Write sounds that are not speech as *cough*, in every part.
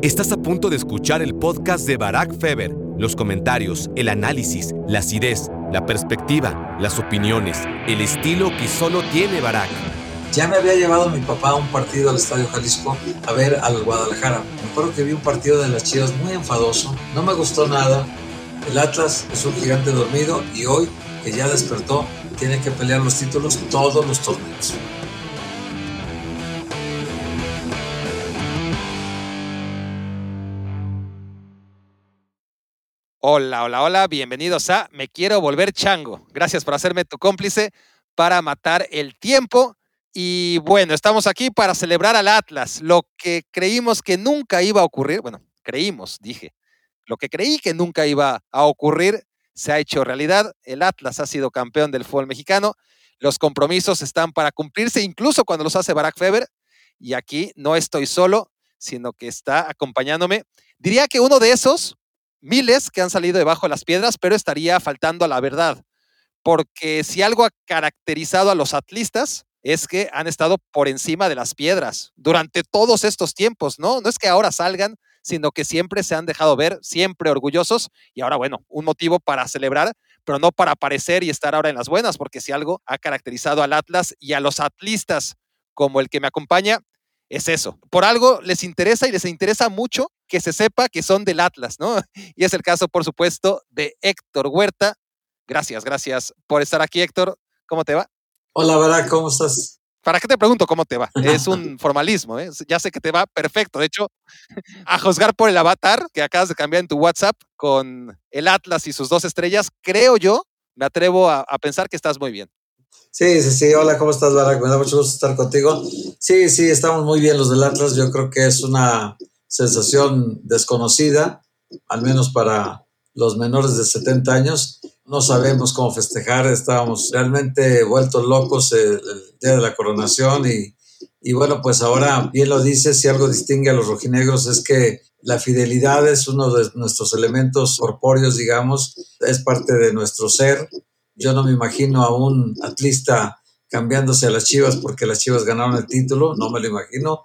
Estás a punto de escuchar el podcast de Barack Feber. Los comentarios, el análisis, la acidez, la perspectiva, las opiniones, el estilo que solo tiene Barack. Ya me había llevado mi papá a un partido al Estadio Jalisco a ver al Guadalajara. Me acuerdo que vi un partido de las Chivas muy enfadoso, no me gustó nada. El Atlas es un gigante dormido y hoy, que ya despertó, tiene que pelear los títulos todos los torneos. Hola, hola, hola, bienvenidos a Me Quiero Volver Chango. Gracias por hacerme tu cómplice para matar el tiempo. Y bueno, estamos aquí para celebrar al Atlas, lo que creímos que nunca iba a ocurrir. Bueno, creímos, dije. Lo que creí que nunca iba a ocurrir se ha hecho realidad. El Atlas ha sido campeón del fútbol mexicano. Los compromisos están para cumplirse, incluso cuando los hace Barack Feber. Y aquí no estoy solo, sino que está acompañándome. Diría que uno de esos miles que han salido debajo de las piedras, pero estaría faltando a la verdad. Porque si algo ha caracterizado a los atlistas es que han estado por encima de las piedras durante todos estos tiempos, ¿no? No es que ahora salgan, sino que siempre se han dejado ver, siempre orgullosos y ahora, bueno, un motivo para celebrar, pero no para aparecer y estar ahora en las buenas, porque si algo ha caracterizado al Atlas y a los atlistas como el que me acompaña, es eso. Por algo les interesa y les interesa mucho que se sepa que son del Atlas, ¿no? *laughs* Y es el caso, por supuesto, de Héctor Huerta. Gracias, gracias por estar aquí, Héctor. ¿Cómo te va? Hola, Barack, ¿cómo estás? ¿Para qué te pregunto cómo te va? Es un *laughs* formalismo, ¿eh? Ya sé que te va perfecto. De hecho, a juzgar por el avatar que acabas de cambiar en tu WhatsApp con el Atlas y sus dos estrellas, creo yo, me atrevo a, a pensar que estás muy bien. Sí, sí, sí. Hola, ¿cómo estás, Barack? Me da mucho gusto estar contigo. Sí, sí, estamos muy bien los del Atlas. Yo creo que es una sensación desconocida, al menos para los menores de 70 años. No sabemos cómo festejar, estábamos realmente vueltos locos el, día de la coronación y, y bueno, pues ahora bien lo dice, si algo distingue a los rojinegros es que la fidelidad es uno de nuestros elementos corpóreos, digamos, es parte de nuestro ser yo no me imagino a un atlista cambiándose a las Chivas porque las Chivas ganaron el título, no me lo imagino.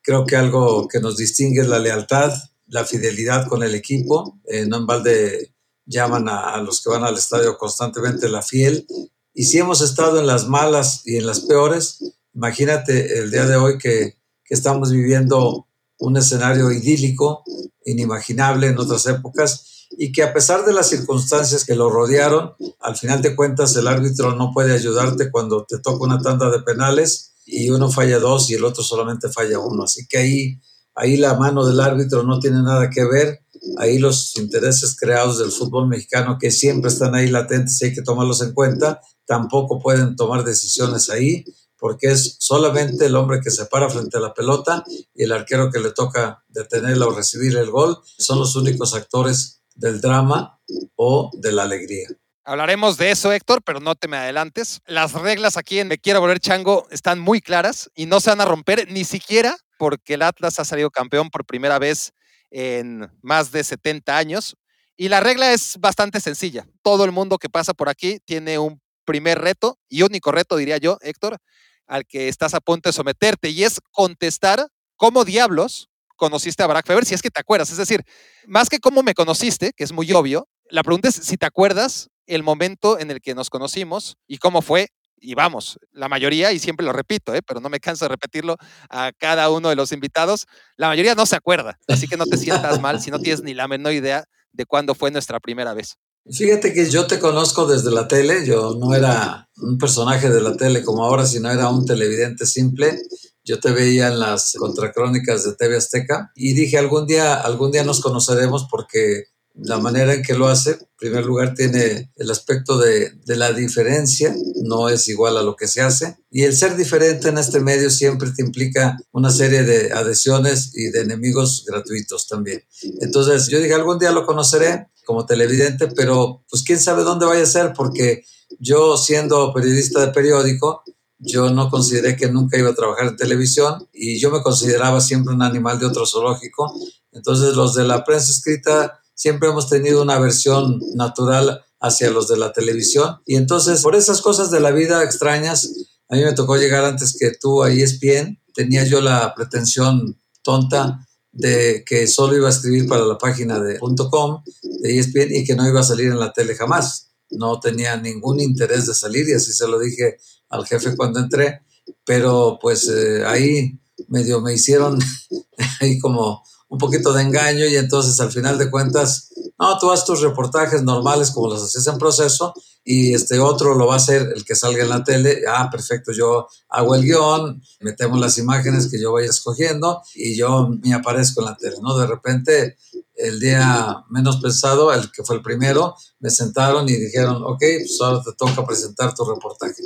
Creo que algo que nos distingue es la lealtad, la fidelidad con el equipo. Eh, no en balde llaman a, los que van al estadio constantemente la fiel. Y si hemos estado en las malas y en las peores, imagínate el día de hoy que, que estamos viviendo un escenario idílico, inimaginable en otras épocas y que a pesar de las circunstancias que lo rodearon, al final de cuentas el árbitro no puede ayudarte cuando te toca una tanda de penales y uno falla dos y el otro solamente falla uno. Así que ahí, ahí la mano del árbitro no tiene nada que ver. Ahí los intereses creados del fútbol mexicano que siempre están ahí latentes y hay que tomarlos en cuenta, tampoco pueden tomar decisiones ahí porque es solamente el hombre que se para frente a la pelota y el arquero que le toca detenerla o recibir el gol. Son los únicos actores del drama o de la alegría. Hablaremos de eso, Héctor, pero no te me adelantes. Las reglas aquí en Me Quiero Volver Chango están muy claras y no se van a romper ni siquiera porque el Atlas ha salido campeón por primera vez en más de 70 años. Y la regla es bastante sencilla. Todo el mundo que pasa por aquí tiene un primer reto y único reto, diría yo, Héctor, al que estás a punto de someterte y es contestar cómo diablos conociste a Barack Feber, si es que te acuerdas. Es decir, más que cómo me conociste, que es muy obvio, la pregunta es si te acuerdas el momento en el que nos conocimos y cómo fue. Y vamos, la mayoría, y siempre lo repito, ¿eh? pero no me canso de repetirlo a cada uno de los invitados, la mayoría no se acuerda. Así que no te sientas mal si no tienes ni la menor idea de cuándo fue nuestra primera vez. Fíjate que yo te conozco desde la tele, yo no era un personaje de la tele como ahora, sino era un televidente simple yo te veía en las contracrónicas de TV Azteca y dije algún día, algún día nos conoceremos porque la manera en que lo hace, en primer lugar, tiene el aspecto de, de, la diferencia, no es igual a lo que se hace. Y el ser diferente en este medio siempre te implica una serie de adhesiones y de enemigos gratuitos también. Entonces, yo dije, algún día lo conoceré como televidente, pero pues quién sabe dónde vaya a ser, porque yo siendo periodista de periódico, yo no consideré que nunca iba a trabajar en televisión y yo me consideraba siempre un animal de otro zoológico. Entonces los de la prensa escrita siempre hemos tenido una versión natural hacia los de la televisión. Y entonces por esas cosas de la vida extrañas, a mí me tocó llegar antes que tú a ESPN. Tenía yo la pretensión tonta de que solo iba a escribir para la página de .com de ESPN y que no iba a salir en la tele jamás. No tenía ningún interés de salir y así se lo dije al jefe cuando entré, pero pues eh, ahí medio me hicieron *laughs* ahí como un poquito de engaño y entonces al final de cuentas, no, tú haces tus reportajes normales como los haces en proceso y este otro lo va a hacer el que salga en la tele. Ah, perfecto, yo hago el guion, metemos las imágenes que yo vaya escogiendo y yo me aparezco en la tele, ¿no? De repente, el día menos pensado, el que fue el primero, me sentaron y dijeron, ok, pues ahora te toca presentar tu reportaje.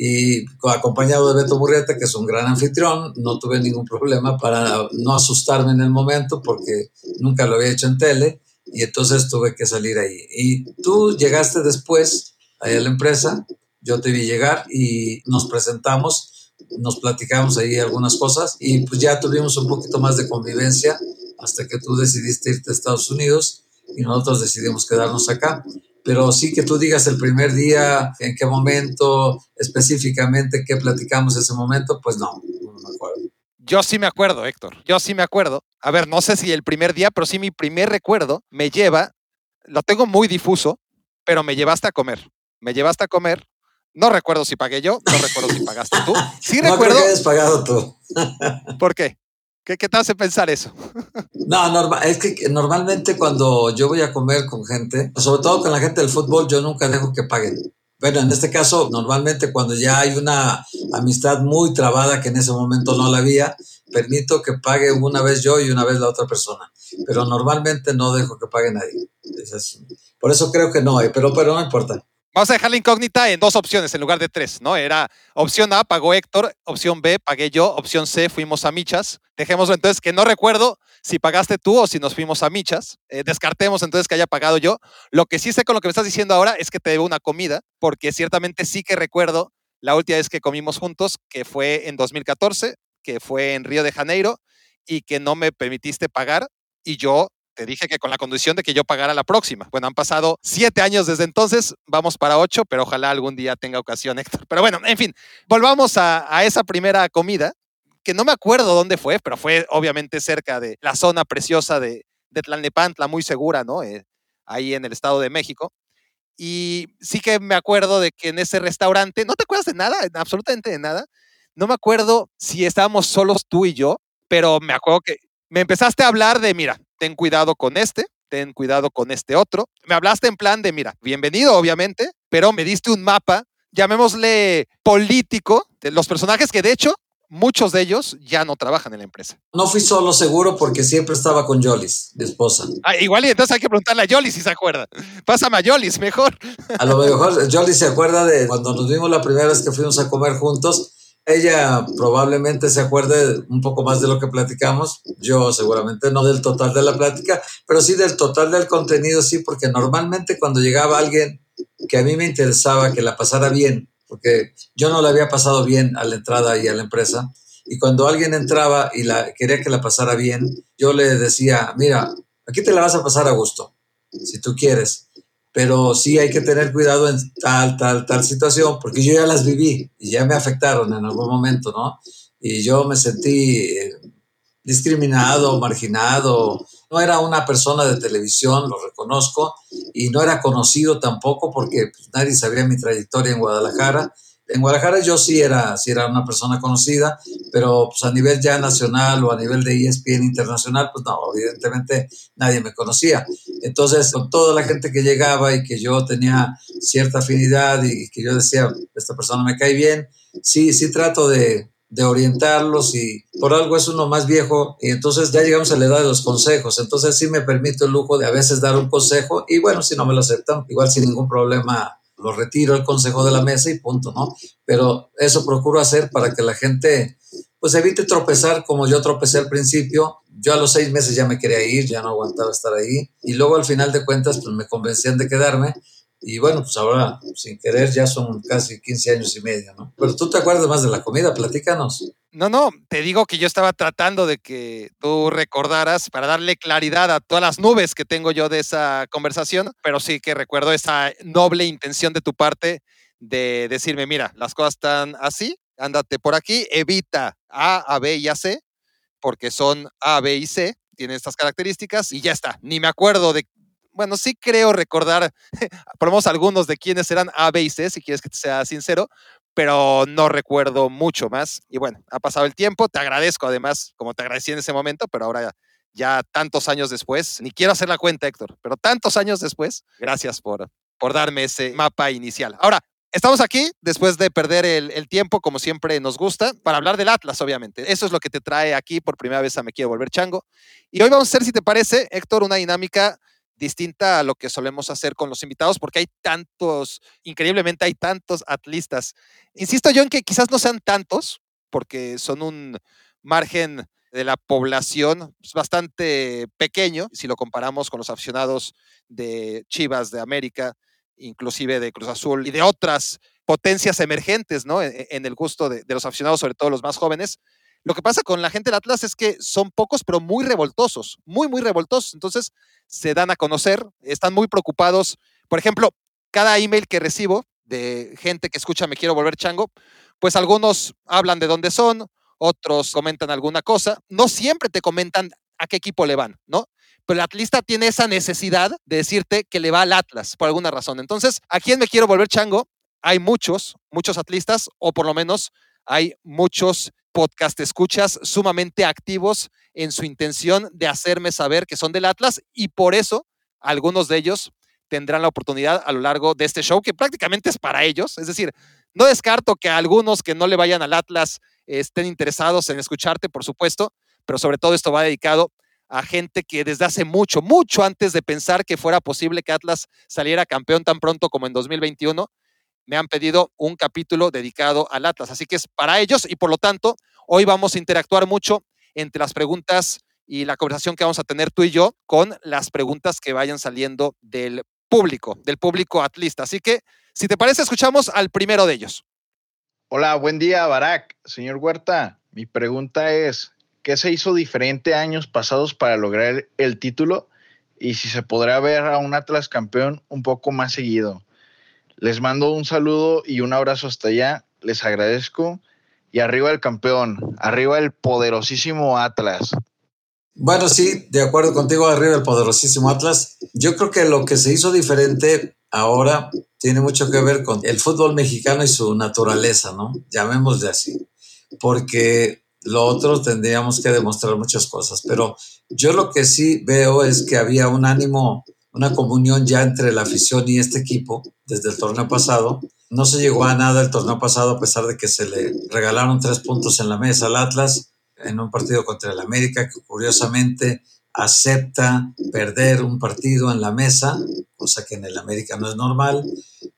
Y acompañado de Beto Burrieta, que es un gran anfitrión, no tuve ningún problema para no asustarme en el momento porque nunca lo había hecho en tele y entonces tuve que salir ahí. Y tú llegaste después ahí a la empresa, yo te vi llegar y nos presentamos, nos platicamos ahí algunas cosas y pues ya tuvimos un poquito más de convivencia hasta que tú decidiste irte a Estados Unidos y nosotros decidimos quedarnos acá. Pero sí que tú digas el primer día, en qué momento, específicamente qué platicamos ese momento, pues no, no me acuerdo. Yo sí me acuerdo, Héctor. Yo sí me acuerdo. A ver, no sé si el primer día, pero sí mi primer recuerdo me lleva, lo tengo muy difuso, pero me llevaste a comer me llevaste a comer. No recuerdo si pagué yo, no recuerdo si pagaste tú. *laughs* Sí no recuerdo. Creo que hayas pagado tú. ¿Por qué? ¿Qué, te hace pensar eso? no, normal, es que normalmente cuando yo voy a comer con gente, sobre todo con la gente del fútbol, yo nunca dejo que paguen. Bueno, en este caso, normalmente cuando ya hay una amistad muy trabada, que en ese momento no la había, permito que pague una vez yo y una vez la otra persona. Pero normalmente no dejo que pague nadie. por eso creo que no hay, pero, pero no importa. Vamos a dejar la incógnita en dos opciones en lugar de tres, ¿no? Era opción A, pagó Héctor, opción B, pagué yo, opción C, fuimos a Michas. Dejémoslo entonces que no recuerdo si pagaste tú o si nos fuimos a Michas. Eh, descartemos entonces que haya pagado yo. Lo que sí sé con lo que me estás diciendo ahora es que te debo una comida, porque ciertamente sí que recuerdo la última vez que comimos juntos, que fue en 2014, que fue en Río de Janeiro, y que no me permitiste pagar y yo te dije que con la condición de que yo pagara la próxima. Bueno, han pasado siete años desde entonces, vamos para ocho, pero ojalá algún día tenga ocasión, *laughs* Héctor. Pero bueno, en fin, volvamos a, esa primera comida, que no me acuerdo dónde fue, pero fue obviamente cerca de la zona preciosa de, de Tlalnepantla, muy segura, ¿no? Eh, ahí en el Estado de México. Y sí que me acuerdo de que en ese restaurante, ¿no te acuerdas de nada? Absolutamente de nada. No me acuerdo si estábamos solos tú y yo, pero me acuerdo que me empezaste a hablar de, mira, ten cuidado con este, ten cuidado con este otro. Me hablaste en plan de, mira, bienvenido obviamente, pero me diste un mapa, llamémosle político, de los personajes que de hecho muchos de ellos ya no trabajan en la empresa. No fui solo seguro porque siempre estaba con Jolis, mi esposa. Ah, igual y entonces hay que preguntarle a Jolis si se acuerda. Pásame a Jolis, mejor. A lo mejor *laughs* Jolis se acuerda de cuando nos vimos la primera vez que fuimos a comer juntos ella probablemente se acuerde un poco más de lo que platicamos, yo seguramente no del total de la plática, pero sí del total del contenido, sí, porque normalmente cuando llegaba alguien que a mí me interesaba que la pasara bien, porque yo no la había pasado bien a la entrada y a la empresa, y cuando alguien entraba y la, quería que la pasara bien, yo le decía, mira, aquí te la vas a pasar a gusto, si tú quieres pero sí hay que tener cuidado en tal, tal, tal situación, porque yo ya las viví y ya me afectaron en algún momento, ¿no? Y yo me sentí eh, discriminado, marginado. No era una persona de televisión, lo reconozco, y no era conocido tampoco porque pues, nadie sabía mi trayectoria en Guadalajara en Guadalajara yo sí era, sí era una persona conocida, pero pues a nivel ya nacional o a nivel de ESPN internacional, pues no, evidentemente nadie me conocía. Entonces, con toda la gente que llegaba y que yo tenía cierta afinidad y que yo decía, esta persona me cae bien, sí, sí trato de, de orientarlos y por algo es uno más viejo y entonces ya llegamos a la edad de los consejos, entonces sí me permito el lujo de a veces dar un consejo y bueno, si no me lo aceptan, igual sin ningún problema lo retiro el consejo de la mesa y punto, ¿no? Pero eso procuro hacer para que la gente pues evite tropezar como yo tropecé al principio. Yo a los seis meses ya me quería ir, ya no aguantaba estar ahí. Y luego al final de cuentas pues me convencían de quedarme y bueno, pues ahora, sin querer, ya son casi 15 años y medio, ¿no? Pero tú te acuerdas más de la comida, platícanos. No, no, te digo que yo estaba tratando de que tú recordaras para darle claridad a todas las nubes que tengo yo de esa conversación, pero sí que recuerdo esa noble intención de tu parte de decirme, mira, las cosas están así, ándate por aquí, evita A, A, B y A, C, porque son A, B y C, tiene estas características y ya está. Ni me acuerdo de, bueno, sí creo recordar, *laughs* por algunos de quienes eran A, B y C, si quieres que te sea sincero, pero no recuerdo mucho más. Y bueno, ha pasado el tiempo, te agradezco además, como te agradecí en ese momento, pero ahora ya tantos años después, ni quiero hacer la cuenta, Héctor, pero tantos años después, gracias por, por darme ese mapa inicial. Ahora, Estamos aquí después de perder el, tiempo, como siempre nos gusta, para hablar del Atlas, obviamente. Eso es lo que te trae aquí por primera vez a Me Quiero Volver Chango. Y hoy vamos a hacer, si te parece, Héctor, una dinámica distinta a lo que solemos hacer con los invitados, porque hay tantos, increíblemente hay tantos atlistas. Insisto yo en que quizás no sean tantos, porque son un margen de la población bastante pequeño, si lo comparamos con los aficionados de Chivas de América, inclusive de Cruz Azul y de otras potencias emergentes, ¿no? E, e, en, el gusto de, los aficionados, sobre todo los más jóvenes. Lo que pasa con la gente del Atlas es que son pocos, pero muy revoltosos, muy, muy revoltosos. Entonces, se dan a conocer, están muy preocupados. Por ejemplo, cada email que recibo de gente que escucha Me quiero volver chango, pues algunos hablan de dónde son, otros comentan alguna cosa. No siempre te comentan a qué equipo le van, ¿no? pero el atlista tiene esa necesidad de decirte que le va al Atlas por alguna razón. Entonces, ¿a quién me quiero volver chango? Hay muchos, muchos atlistas, o por lo menos hay muchos podcast escuchas sumamente activos en su intención de hacerme saber que son del Atlas y por eso algunos de ellos tendrán la oportunidad a lo largo de este show que prácticamente es para ellos. Es decir, no descarto que algunos que no le vayan al Atlas estén interesados en escucharte, por supuesto, pero sobre todo esto va dedicado a gente que desde hace mucho, mucho antes de pensar que fuera posible que Atlas saliera campeón tan pronto como en 2021, me han pedido un capítulo dedicado al Atlas. Así que es para ellos y por lo tanto, hoy vamos a interactuar mucho entre las preguntas y la conversación que vamos a tener tú y yo con las preguntas que vayan saliendo del público, del público atlista. Así que, si te parece, escuchamos al primero de ellos. Hola, buen día, Barak. Señor Huerta, mi pregunta es, qué se hizo diferente años pasados para lograr el título y si se podrá ver a un Atlas campeón un poco más seguido. Les mando un saludo y un abrazo hasta allá. Les agradezco. Y arriba el campeón, arriba el poderosísimo Atlas. Bueno, sí, de acuerdo contigo, arriba el poderosísimo Atlas. Yo creo que lo que se hizo diferente ahora tiene mucho que ver con el fútbol mexicano y su naturaleza, ¿no? Llamémosle así. Porque lo otro tendríamos que demostrar muchas cosas, pero yo lo que sí veo es que había un ánimo, una comunión ya entre la afición y este equipo desde el torneo pasado. No se llegó a nada el torneo pasado a pesar de que se le regalaron tres puntos en la mesa al Atlas en un partido contra el América que curiosamente acepta perder un partido en la mesa, cosa que en el América no es normal,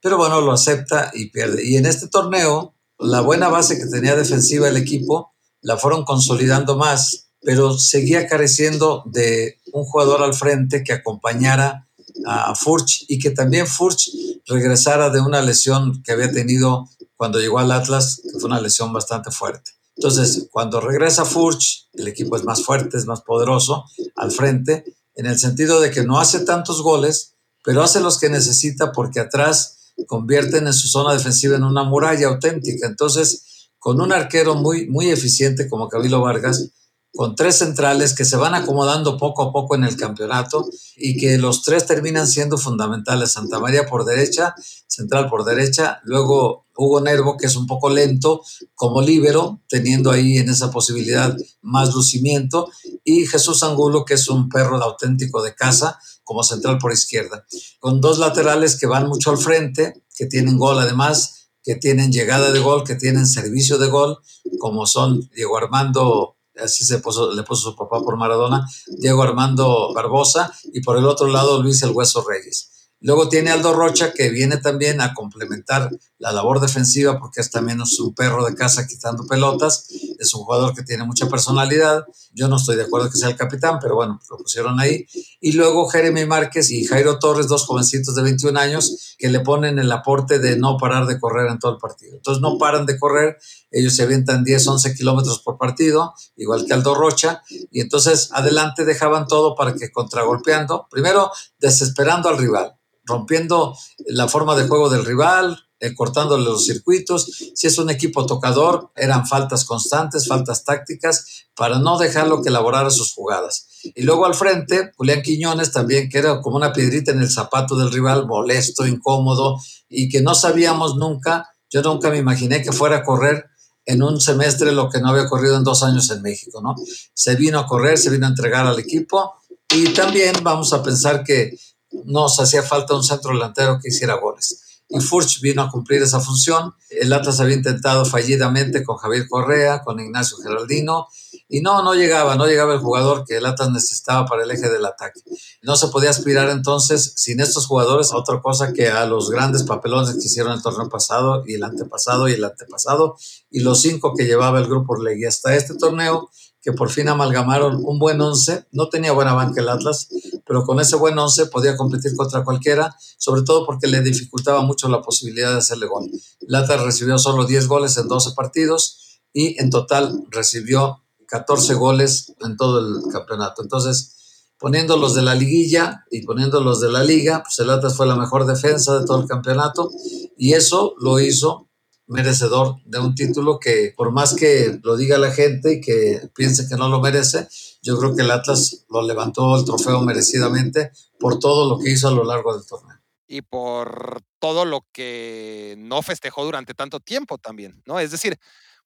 pero bueno, lo acepta y pierde. Y en este torneo, la buena base que tenía defensiva el equipo la fueron consolidando más, pero seguía careciendo de un jugador al frente que acompañara a Furch y que también Furch regresara de una lesión que había tenido cuando llegó al Atlas, que fue una lesión bastante fuerte. Entonces, cuando regresa Furch, el equipo es más fuerte, es más poderoso al frente, en el sentido de que no hace tantos goles, pero hace los que necesita porque atrás convierten en su zona defensiva en una muralla auténtica. Entonces, con un arquero muy, muy eficiente como Cabilo Vargas, con tres centrales que se van acomodando poco a poco en el campeonato y que los tres terminan siendo fundamentales. Santa María por derecha, central por derecha, luego Hugo Nervo, que es un poco lento como líbero, teniendo ahí en esa posibilidad más lucimiento, y Jesús Angulo, que es un perro auténtico de casa, como central por izquierda, con dos laterales que van mucho al frente, que tienen gol además, que tienen llegada de gol, que tienen servicio de gol, como son Diego Armando, así se le puso su papá por Maradona, Diego Armando Barbosa, y por el otro lado Luis El Hueso Reyes. Luego tiene Aldo Rocha, que viene también a complementar la labor defensiva, porque es también un perro de casa quitando pelotas. Es un jugador que tiene mucha personalidad. Yo no estoy de acuerdo que sea el capitán, pero bueno, lo pusieron ahí. Y luego Jeremy Márquez y Jairo Torres, dos jovencitos de 21 años, que le ponen el aporte de no parar de correr en todo el partido. Entonces no paran de correr, ellos se avientan 10, 11 kilómetros por partido, igual que Aldo Rocha, y entonces adelante dejaban todo para que contragolpeando, primero desesperando al rival rompiendo la forma de juego del rival, eh, cortándole los circuitos. Si es un equipo tocador, eran faltas constantes, faltas tácticas, para no dejarlo que elaborara sus jugadas. Y luego al frente, Julián Quiñones también, que era como una piedrita en el zapato del rival, molesto, incómodo, y que no sabíamos nunca, yo nunca me imaginé que fuera a correr en un semestre lo que no había corrido en dos años en México, ¿no? Se vino a correr, se vino a entregar al equipo y también vamos a pensar que nos hacía falta un centro delantero que hiciera goles. Furch vino a cumplir esa función. El Atlas había intentado fallidamente con Javier Correa, con Ignacio Geraldino, y no, no llegaba, no llegaba el jugador que el Atlas necesitaba para el eje del ataque. No se podía aspirar entonces, sin estos jugadores, a otra cosa que a los grandes papelones que hicieron el torneo pasado y el antepasado y el antepasado, y los cinco que llevaba el grupo Orlegui. Hasta este torneo, que por fin amalgamaron un buen once, no tenía buena banca el Atlas, pero con ese buen once podía competir contra cualquiera, sobre todo porque le dificultaba mucho la posibilidad de hacerle gol. El Atlas recibió solo 10 goles en 12 partidos y en total recibió 14 goles en todo el campeonato. Entonces, poniendo los de la liguilla y poniendo los de la liga, pues el Atlas fue la mejor defensa de todo el campeonato y eso lo hizo merecedor de un título que por más que lo diga la gente y que piense que no lo merece, yo creo que el Atlas lo levantó el trofeo merecidamente por todo lo que hizo a lo largo del torneo. Y por todo lo que no festejó durante tanto tiempo también, ¿no? Es decir,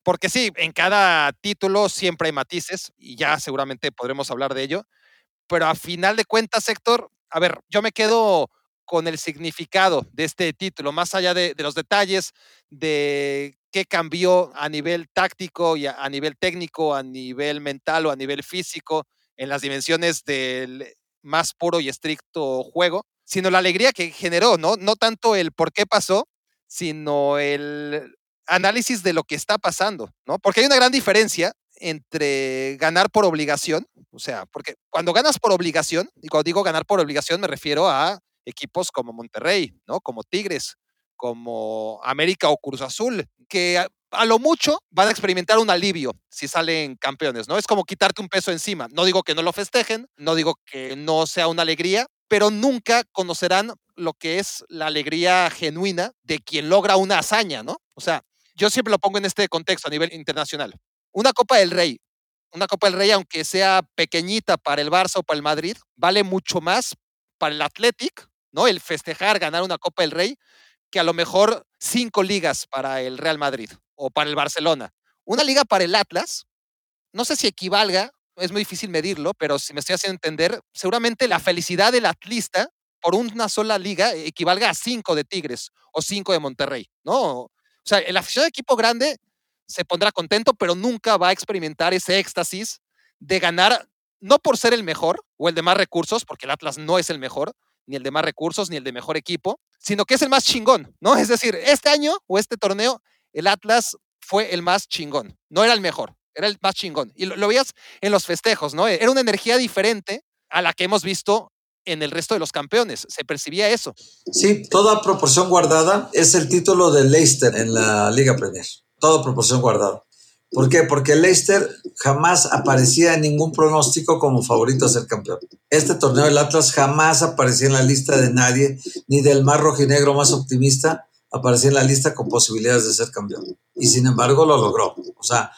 porque sí, en cada título siempre hay matices y ya seguramente podremos hablar de ello, pero a final de cuentas, Héctor, a ver, yo me quedo con el significado de este título, más allá de, los detalles, de qué cambió a nivel táctico y a, nivel técnico, a nivel mental o a nivel físico, en las dimensiones del más puro y estricto juego, sino la alegría que generó, ¿no? No tanto el por qué pasó, sino el análisis de lo que está pasando, ¿no? Porque hay una gran diferencia entre ganar por obligación, o sea, porque cuando ganas por obligación, y cuando digo ganar por obligación me refiero a equipos como Monterrey, ¿no? Como Tigres, como América o Cruz Azul, que a, lo mucho van a experimentar un alivio si salen campeones, ¿no? Es como quitarte un peso encima. No digo que no lo festejen, no digo que no sea una alegría, pero nunca conocerán lo que es la alegría genuina de quien logra una hazaña, ¿no? O sea, yo siempre lo pongo en este contexto a nivel internacional. Una Copa del Rey, una Copa del Rey, aunque sea pequeñita para el Barça o para el Madrid, vale mucho más para el Athletic, ¿no? El festejar, ganar una Copa del Rey, que a lo mejor cinco ligas para el Real Madrid o para el Barcelona. Una liga para el Atlas, no sé si equivalga, es muy difícil medirlo, pero si me estoy haciendo entender, seguramente la felicidad del atlista por una sola liga equivalga a cinco de Tigres o cinco de Monterrey, ¿no? O sea, el aficionado de equipo grande se pondrá contento, pero nunca va a experimentar ese éxtasis de ganar, no por ser el mejor o el de más recursos, porque el Atlas no es el mejor, ni el de más recursos, ni el de mejor equipo, sino que es el más chingón, ¿no? Es decir, este año o este torneo, el Atlas fue el más chingón, no era el mejor, era el más chingón. Y lo, veías en los festejos, ¿no? Era una energía diferente a la que hemos visto en el resto de los campeones. Se percibía eso. Sí, toda proporción guardada es el título de Leicester en la Liga Premier. Toda proporción guardada. ¿Por qué? Porque Leicester jamás aparecía en ningún pronóstico como favorito a ser campeón. Este torneo del Atlas jamás aparecía en la lista de nadie, ni del más rojinegro más optimista aparecía en la lista con posibilidades de ser campeón. Y sin embargo lo logró. O sea,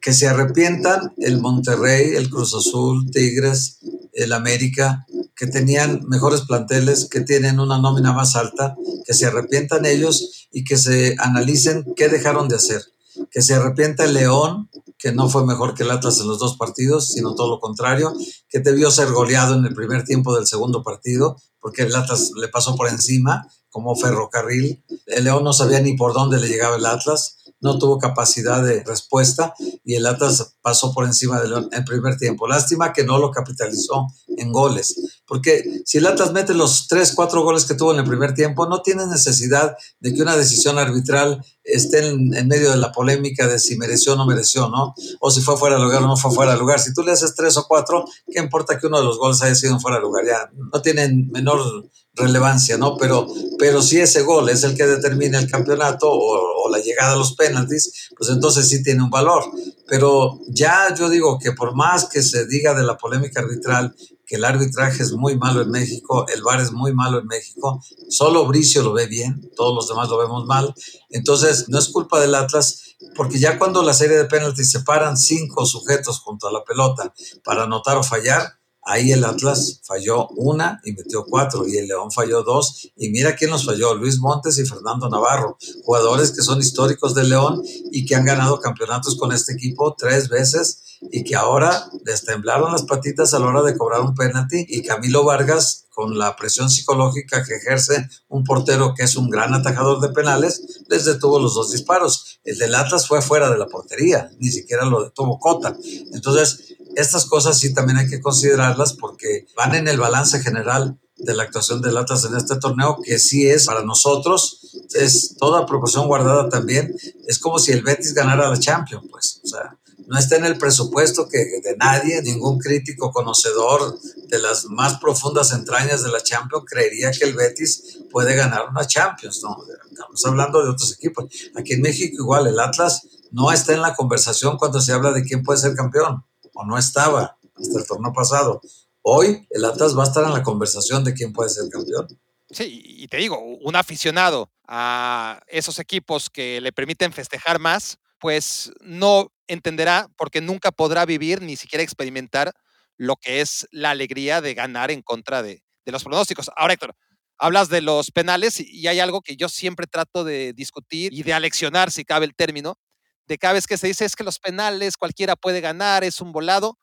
que se arrepientan el Monterrey, el Cruz Azul, Tigres, el América, que tenían mejores planteles, que tienen una nómina más alta, que se arrepientan ellos y que se analicen qué dejaron de hacer. Que se arrepienta el León, que no fue mejor que el Atlas en los dos partidos, sino todo lo contrario, que debió ser goleado en el primer tiempo del segundo partido, porque el Atlas le pasó por encima como ferrocarril. El León no sabía ni por dónde le llegaba el Atlas no tuvo capacidad de respuesta y el Atlas pasó por encima del primer tiempo. Lástima que no lo capitalizó en goles, porque si el Atlas mete los tres, cuatro goles que tuvo en el primer tiempo, no tiene necesidad de que una decisión arbitral esté en, medio de la polémica de si mereció o no mereció, ¿no? O si fue fuera de lugar o no fue fuera de lugar. Si tú le haces tres o cuatro, ¿qué importa que uno de los goles haya sido fuera de lugar? Ya no tienen menor relevancia, ¿no? Pero, pero si ese gol es el que determina el campeonato o, o, la llegada a los penaltis, pues entonces sí tiene un valor. Pero ya yo digo que por más que se diga de la polémica arbitral que el arbitraje es muy malo en México, el VAR es muy malo en México, solo Bricio lo ve bien, todos los demás lo vemos mal. Entonces, no es culpa del Atlas, porque ya cuando la serie de penaltis separan cinco sujetos junto a la pelota para anotar o fallar, Ahí el Atlas falló una y metió cuatro, y el León falló dos. Y mira quién los falló: Luis Montes y Fernando Navarro, jugadores que son históricos del León y que han ganado campeonatos con este equipo tres veces y que ahora les temblaron las patitas a la hora de cobrar un penalti. Y Camilo Vargas, con la presión psicológica que ejerce un portero que es un gran atajador de penales, les detuvo los dos disparos. El del Atlas fue fuera de la portería, ni siquiera lo detuvo Cota. Entonces, estas cosas sí también hay que considerarlas porque van en el balance general de la actuación del Atlas en este torneo, que sí es para nosotros, es toda proporción guardada también. Es como si el Betis ganara la Champions, pues. O sea, no está en el presupuesto que de nadie, ningún crítico conocedor de las más profundas entrañas de la Champions creería que el Betis puede ganar una Champions, ¿no? Estamos hablando de otros equipos. Aquí en México igual, el Atlas no está en la conversación cuando se habla de quién puede ser campeón o no estaba hasta el torneo pasado. Hoy el Atlas va a estar en la conversación de quién puede ser campeón. Sí, y te digo, un aficionado a esos equipos que le permiten festejar más, pues no entenderá porque nunca podrá vivir ni siquiera experimentar lo que es la alegría de ganar en contra de, de los pronósticos. Ahora, Héctor, hablas de los penales y hay algo que yo siempre trato de discutir y de aleccionar, si cabe el término, de cada vez que se dice es que los penales cualquiera puede ganar, es un volado.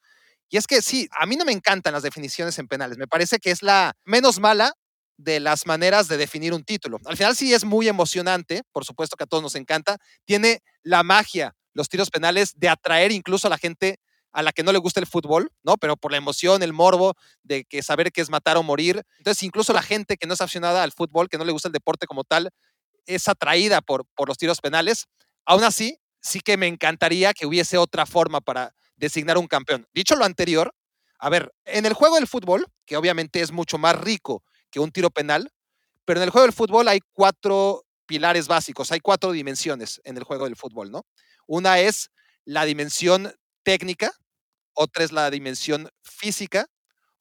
Y es que sí, a mí no me encantan las definiciones en penales, me parece que es la menos mala de las maneras de definir un título. Al final sí es muy emocionante, por supuesto que a todos nos encanta, tiene la magia, los tiros penales, de atraer incluso a la gente a la que no le gusta el fútbol, ¿no? Pero por la emoción, el morbo de que saber que es matar o morir. Entonces, incluso la gente que no es aficionada al fútbol, que no le gusta el deporte como tal, es atraída por, por los tiros penales. Aún así, sí que me encantaría que hubiese otra forma para designar un campeón. Dicho lo anterior, a ver, en el juego del fútbol, que obviamente es mucho más rico que un tiro penal, pero en el juego del fútbol hay cuatro pilares básicos, hay cuatro dimensiones en el juego del fútbol, ¿no? Una es la dimensión técnica, otra es la dimensión física,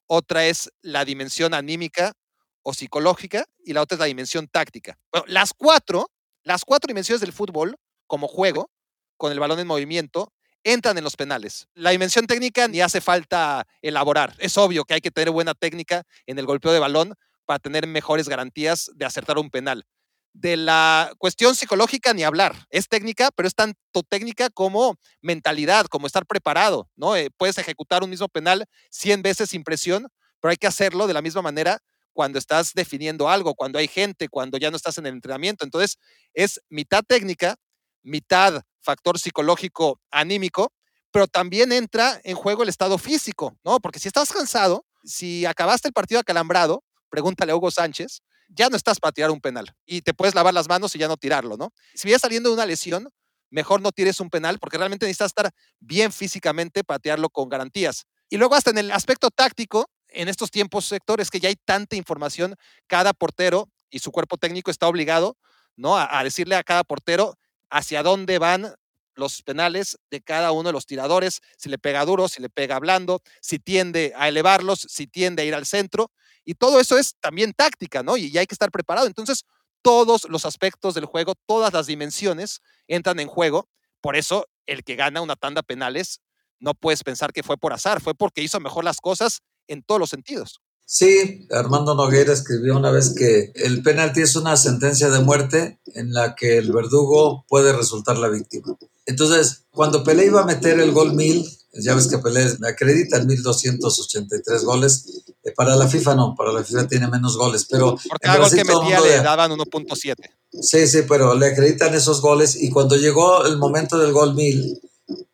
otra es la dimensión anímica o psicológica y la otra es la dimensión táctica. Las cuatro, las cuatro dimensiones del fútbol como juego con el balón en movimiento, entran en los penales. La dimensión técnica ni hace falta elaborar. Es obvio que hay que tener buena técnica en el golpeo de balón para tener mejores garantías de acertar un penal. De la cuestión psicológica ni hablar. Es técnica, pero es tanto técnica como mentalidad, como estar preparado, ¿no? Eh, puedes ejecutar un mismo penal 100 veces sin presión, pero hay que hacerlo de la misma manera cuando estás definiendo algo, cuando hay gente, cuando ya no estás en el entrenamiento. Entonces, es mitad técnica, mitad factor psicológico anímico, pero también entra en juego el estado físico, ¿no? Porque si estás cansado, si acabaste el partido acalambrado, pregúntale a Hugo Sánchez, ya no estás para tirar un penal y te puedes lavar las manos y ya no tirarlo, ¿no? Si vienes saliendo de una lesión, mejor no tires un penal porque realmente necesitas estar bien físicamente para tirarlo con garantías. Y luego hasta en el aspecto táctico, en estos tiempos, sectores que ya hay tanta información, cada portero y su cuerpo técnico está obligado, ¿no? a decirle a cada portero, hacia dónde van los penales de cada uno de los tiradores, si le pega duro, si le pega blando, si tiende a elevarlos, si tiende a ir al centro. Y todo eso es también táctica, ¿no? Y, hay que estar preparado. Entonces, todos los aspectos del juego, todas las dimensiones entran en juego. Por eso, el que gana una tanda penales, no puedes pensar que fue por azar, fue porque hizo mejor las cosas en todos los sentidos. Sí, Armando Nogueira escribió una vez que el penalti es una sentencia de muerte en la que el verdugo puede resultar la víctima. Entonces, cuando Pelé iba a meter el gol 1000, ya ves que Pelé me acredita en 1283 goles, eh, para la FIFA no, para la FIFA tiene menos goles, pero... Por cada gol que metía le daban 1.7. Sí, sí, pero le acreditan esos goles y cuando llegó el momento del gol 1000,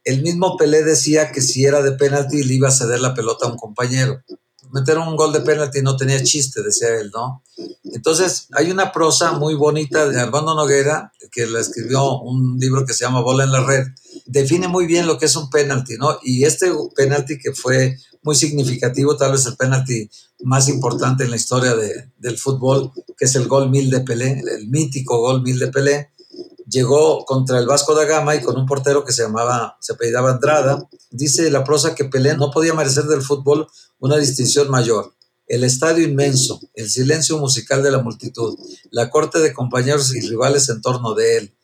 el mismo Pelé decía que si era de penalti le iba a ceder la pelota a un compañero meter un gol de penalti no tenía chiste, decía él, ¿no? Entonces, hay una prosa muy bonita de Armando Noguera, que le escribió un libro que se llama Bola en la Red, define muy bien lo que es un penalti, ¿no? Y este penalti que fue muy significativo, tal vez el penalti más importante en la historia de, del fútbol, que es el gol mil de Pelé, el mítico gol mil de Pelé, llegó contra el Vasco da Gama y con un portero que se llamaba, se apellidaba Andrada. Dice la prosa que Pelé no podía merecer del fútbol una distinción mayor. el estadio inmenso, el silencio musical de la multitud, la corte de compañeros y rivales en torno de él,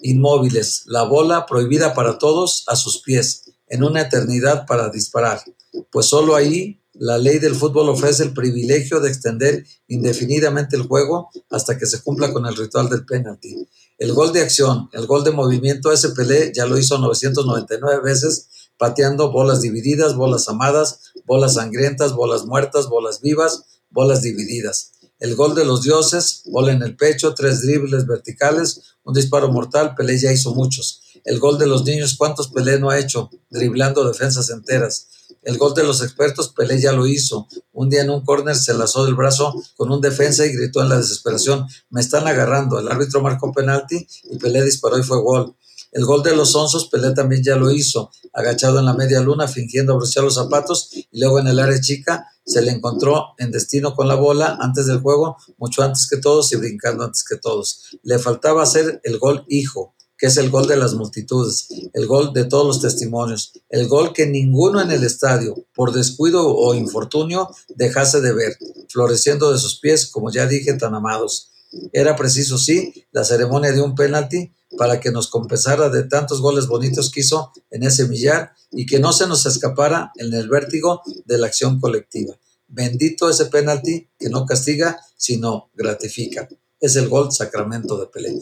inmóviles, la bola prohibida para todos a sus pies, en una eternidad para disparar, pues solo ahí la ley del fútbol ofrece el privilegio de extender indefinidamente el juego hasta que se cumpla con el ritual del penalti. El gol de acción, el gol de movimiento, ese Pelé ya lo hizo 999 veces, pateando bolas divididas, bolas amadas, bolas sangrientas, bolas muertas, bolas vivas, bolas divididas. El gol de los dioses, bola en el pecho, tres dribles verticales, un disparo mortal, Pelé ya hizo muchos. El gol de los niños, ¿cuántos Pelé no ha hecho? Driblando defensas enteras. El gol de los expertos, Pelé ya lo hizo. Un día en un córner se lazó del brazo con un defensa y gritó en la desesperación, me están agarrando. El árbitro marcó penalti y Pelé disparó y fue gol. El gol de los onzos, Pelé también ya lo hizo, agachado en la media luna, fingiendo abrochar los zapatos, y luego en el área chica se le encontró en destino con la bola antes del juego, mucho antes que todos y brincando antes que todos. Le faltaba hacer el gol hijo, que es el gol de las multitudes, el gol de todos los testimonios, el gol que ninguno en el estadio, por descuido o infortunio, dejase de ver, floreciendo de sus pies, como ya dije, tan amados. Era preciso, sí, la ceremonia de un penalti para que nos compensara de tantos goles bonitos que hizo en ese millar y que no se nos escapara en el vértigo de la acción colectiva. Bendito ese penalti que no castiga, sino gratifica. Es el gol sacramento de Pelé.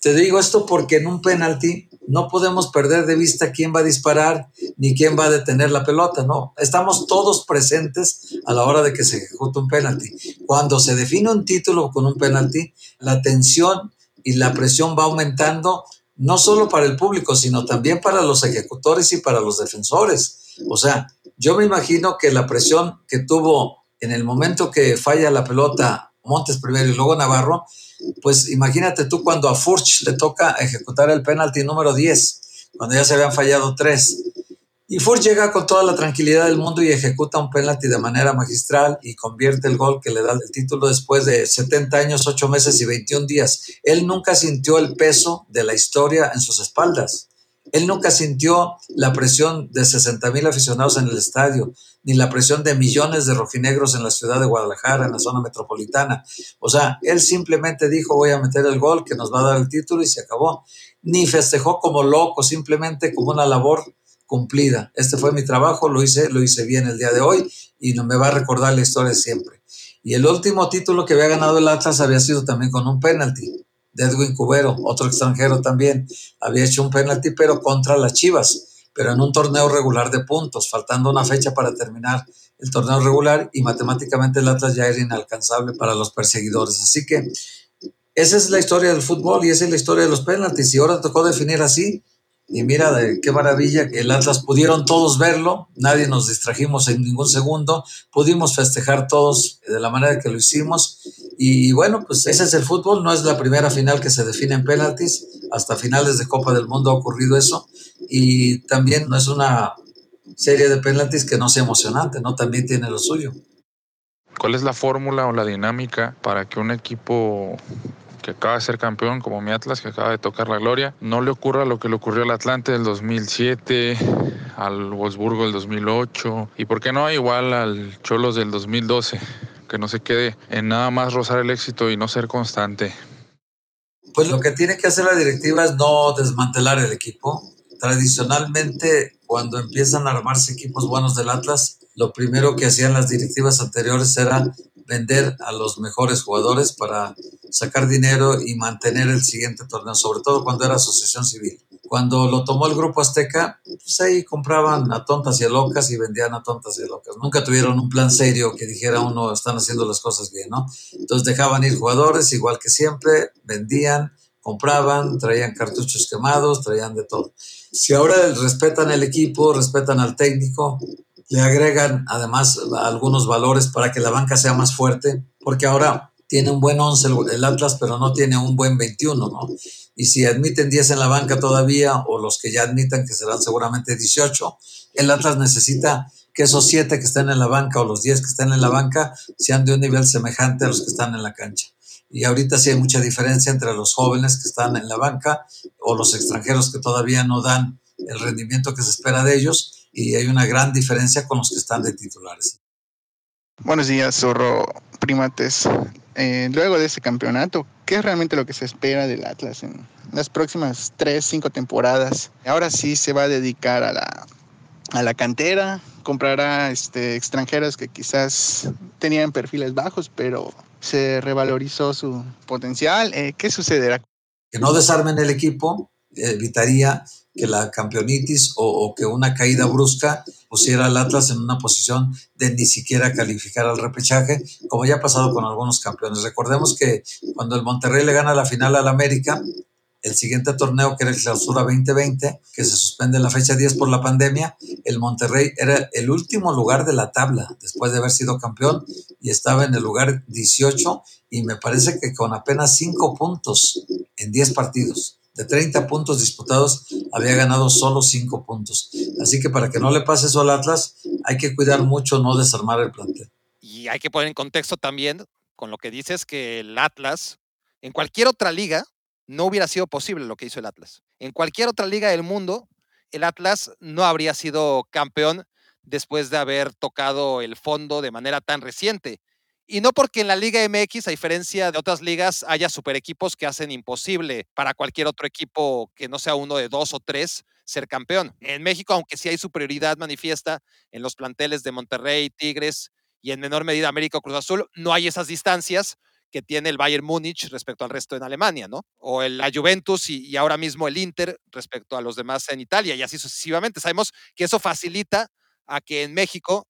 Te digo esto porque en un penalti no podemos perder de vista quién va a disparar ni quién va a detener la pelota, no. Estamos todos presentes a la hora de que se ejecuta un penalti. Cuando se define un título con un penalti, la tensión y la presión va aumentando no solo para el público, sino también para los ejecutores y para los defensores. O sea, yo me imagino que la presión que tuvo en el momento que falla la pelota Montes primero y luego Navarro, pues imagínate tú cuando a Furch le toca ejecutar el penalti número 10, cuando ya se habían fallado tres. Y Furch llega con toda la tranquilidad del mundo y ejecuta un penalti de manera magistral y convierte el gol que le da el título después de 70 años, 8 meses y 21 días. Él nunca sintió el peso de la historia en sus espaldas. Él nunca sintió la presión de 60 mil aficionados en el estadio, ni la presión de millones de rojinegros en la ciudad de Guadalajara, en la zona metropolitana. O sea, él simplemente dijo, voy a meter el gol que nos va a dar el título y se acabó. Ni festejó como loco, simplemente como una labor cumplida. Este fue mi trabajo, lo hice, lo hice bien el día de hoy y no me va a recordar la historia siempre. Y el último título que había ganado el Atlas había sido también con un penalti de Edwin Cubero, otro extranjero también, había hecho un penalti, pero contra las Chivas, pero en un torneo regular de puntos, faltando una fecha para terminar el torneo regular y matemáticamente el Atlas ya era inalcanzable para los perseguidores. Así que esa es la historia del fútbol y esa es la historia de los penaltis. Y ahora tocó definir así. Y mira, de qué maravilla que el Atlas pudieron todos verlo, nadie nos distrajimos en ningún segundo, pudimos festejar todos de la manera que lo hicimos y bueno, pues ese es el fútbol, no es la primera final que se define en penaltis, hasta finales de Copa del Mundo ha ocurrido eso y también no es una serie de penaltis que no sea emocionante, ¿no? También tiene lo suyo. ¿Cuál es la fórmula o la dinámica para que un equipo que acaba de ser campeón como mi Atlas, que acaba de tocar la gloria, no le ocurra lo que le ocurrió al Atlante del 2007, al Wolfsburgo del 2008 y por qué no igual al Cholos del 2012? que no se quede en nada más rozar el éxito y no ser constante. Pues lo que tiene que hacer la directiva es no desmantelar el equipo. Tradicionalmente, cuando empiezan a armarse equipos buenos del Atlas, lo primero que hacían las directivas anteriores era vender a los mejores jugadores para sacar dinero y mantener el siguiente torneo, sobre todo cuando era asociación civil. Cuando lo tomó el grupo Azteca, pues ahí compraban a tontas y a locas y vendían a tontas y a locas. Nunca tuvieron un plan serio que dijera uno, están haciendo las cosas bien, ¿no? Entonces dejaban ir jugadores igual que siempre, vendían, compraban, traían cartuchos quemados, traían de todo. Si ahora respetan el equipo, respetan al técnico, le agregan además algunos valores para que la banca sea más fuerte, porque ahora tiene un buen 11 el Atlas, pero no tiene un buen 21, ¿no? y si admiten 10 en la banca todavía, o los que ya admitan, que serán seguramente 18, el Atlas necesita que esos 7 que estén en la banca o los 10 que estén en la banca sean de un nivel semejante a los que están en la cancha. Y ahorita sí hay mucha diferencia entre los jóvenes que están en la banca o los extranjeros que todavía no dan el rendimiento que se espera de ellos y hay una gran diferencia con los que están de titulares. Buenos días, Zorro Primates. Eh, luego de este campeonato, ¿qué es realmente lo que se espera del Atlas en las próximas tres, cinco temporadas? Ahora sí se va a dedicar a la, a la cantera, comprará este, extranjeros que quizás tenían perfiles bajos, pero se revalorizó su potencial. Eh, ¿Qué sucederá? Que no desarmen el equipo, evitaría que la campeonitis o, que una caída brusca pusiera al Atlas en una posición de ni siquiera calificar al repechaje, como ya ha pasado con algunos campeones. Recordemos que cuando el Monterrey le gana la final al América, el siguiente torneo, que era el Clausura 2020, que se suspende en la fecha 10 por la pandemia, el Monterrey era el último lugar de la tabla después de haber sido campeón y estaba en el lugar 18 y me parece que con apenas 5 puntos en 10 partidos de 30 puntos disputados, había ganado solo 5 puntos. Así que para que no le pase eso al Atlas, hay que cuidar mucho no desarmar el plantel. Y hay que poner en contexto también con lo que dices que el Atlas, en cualquier otra liga, no hubiera sido posible lo que hizo el Atlas. En cualquier otra liga del mundo, el Atlas no habría sido campeón después de haber tocado el fondo de manera tan reciente. Y no porque en la Liga MX, a diferencia de otras ligas, haya super equipos que hacen imposible para cualquier otro equipo que no sea uno de dos o tres ser campeón. En México, aunque sí hay superioridad manifiesta en los planteles de Monterrey, Tigres y en menor medida América Cruz Azul, no hay esas distancias que tiene el Bayern Múnich respecto al resto en Alemania, ¿no? O el, la Juventus y, y ahora mismo el Inter respecto a los demás en Italia y así sucesivamente. Sabemos que eso facilita a que en México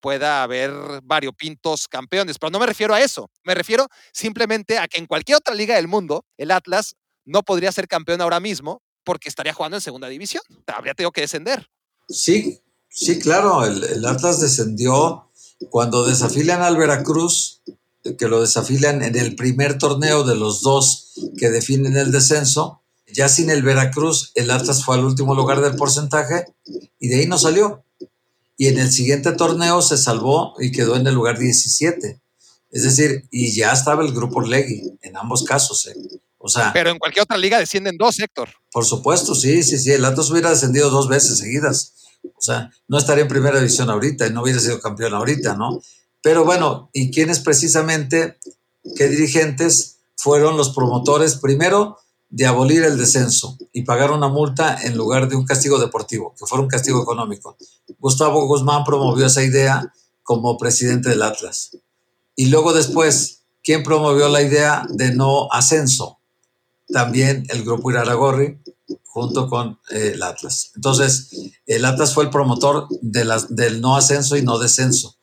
pueda haber variopintos campeones, pero no me refiero a eso, me refiero simplemente a que en cualquier otra liga del mundo, el Atlas no podría ser campeón ahora mismo porque estaría jugando en segunda división, habría tenido que descender. Sí, sí, claro, el, Atlas descendió cuando desafilan al Veracruz, que lo desafilan en el primer torneo de los dos que definen el descenso, ya sin el Veracruz, el Atlas fue al último lugar del porcentaje y de ahí no salió y en el siguiente torneo se salvó y quedó en el lugar 17. Es decir, y ya estaba el grupo Legui en ambos casos. ¿eh? O sea, Pero en cualquier otra liga descienden dos, Héctor. Por supuesto, sí, sí, sí. El Atlas hubiera descendido dos veces seguidas. O sea, no estaría en primera división ahorita y no hubiera sido campeón ahorita, ¿no? Pero bueno, ¿y quiénes precisamente, qué dirigentes fueron los promotores? Primero, de abolir el descenso y pagar una multa en lugar de un castigo deportivo, que fuera un castigo económico. Gustavo Guzmán promovió esa idea como presidente del Atlas. Y luego después, ¿quién promovió la idea de no ascenso? También el grupo Iraragorri, junto con eh, el Atlas. Entonces, el Atlas fue el promotor del no ascenso y no descenso.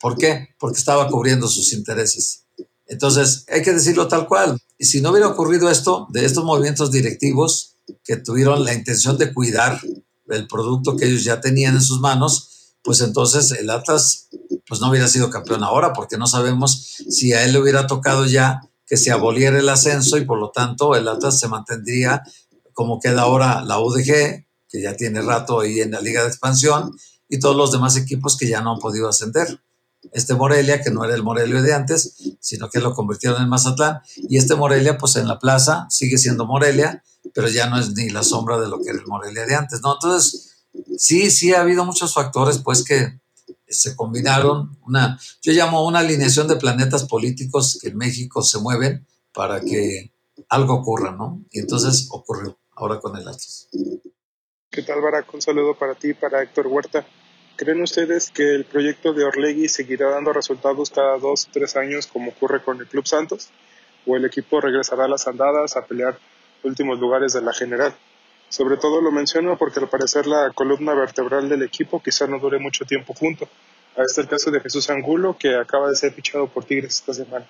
¿Por qué? Porque estaba cubriendo sus intereses. Entonces, hay que decirlo tal cual. Y si no hubiera ocurrido esto, de estos movimientos directivos que tuvieron la intención de cuidar el producto que ellos ya tenían en sus manos, pues entonces el Atlas pues no hubiera sido campeón ahora, porque no sabemos si a él le hubiera tocado ya que se aboliera el ascenso y por lo tanto el Atlas se mantendría como queda ahora la UDG, que ya tiene rato ahí en la Liga de Expansión, y todos los demás equipos que ya no han podido ascender este Morelia, que no era el Morelia de antes, sino que lo convirtieron en Mazatlán, y este Morelia, pues en la plaza sigue siendo Morelia, pero ya no es ni la sombra de lo que era el Morelia de antes, ¿no? Entonces, sí, sí ha habido muchos factores, pues, que se combinaron, una, yo llamo una alineación de planetas políticos que en México se mueven para que algo ocurra, ¿no? Y entonces ocurrió, ahora con el Atlas. ¿Qué tal, Barack? Un saludo para ti, para Héctor Huerta. ¿Creen ustedes que el proyecto de Orlegui seguirá dando resultados cada dos o tres años como ocurre con el Club Santos? ¿O el equipo regresará a las andadas a pelear últimos lugares de la general? Sobre todo lo menciono porque al parecer la columna vertebral del equipo quizá no dure mucho tiempo junto. A este el caso de Jesús Angulo que acaba de ser fichado por Tigres esta semana.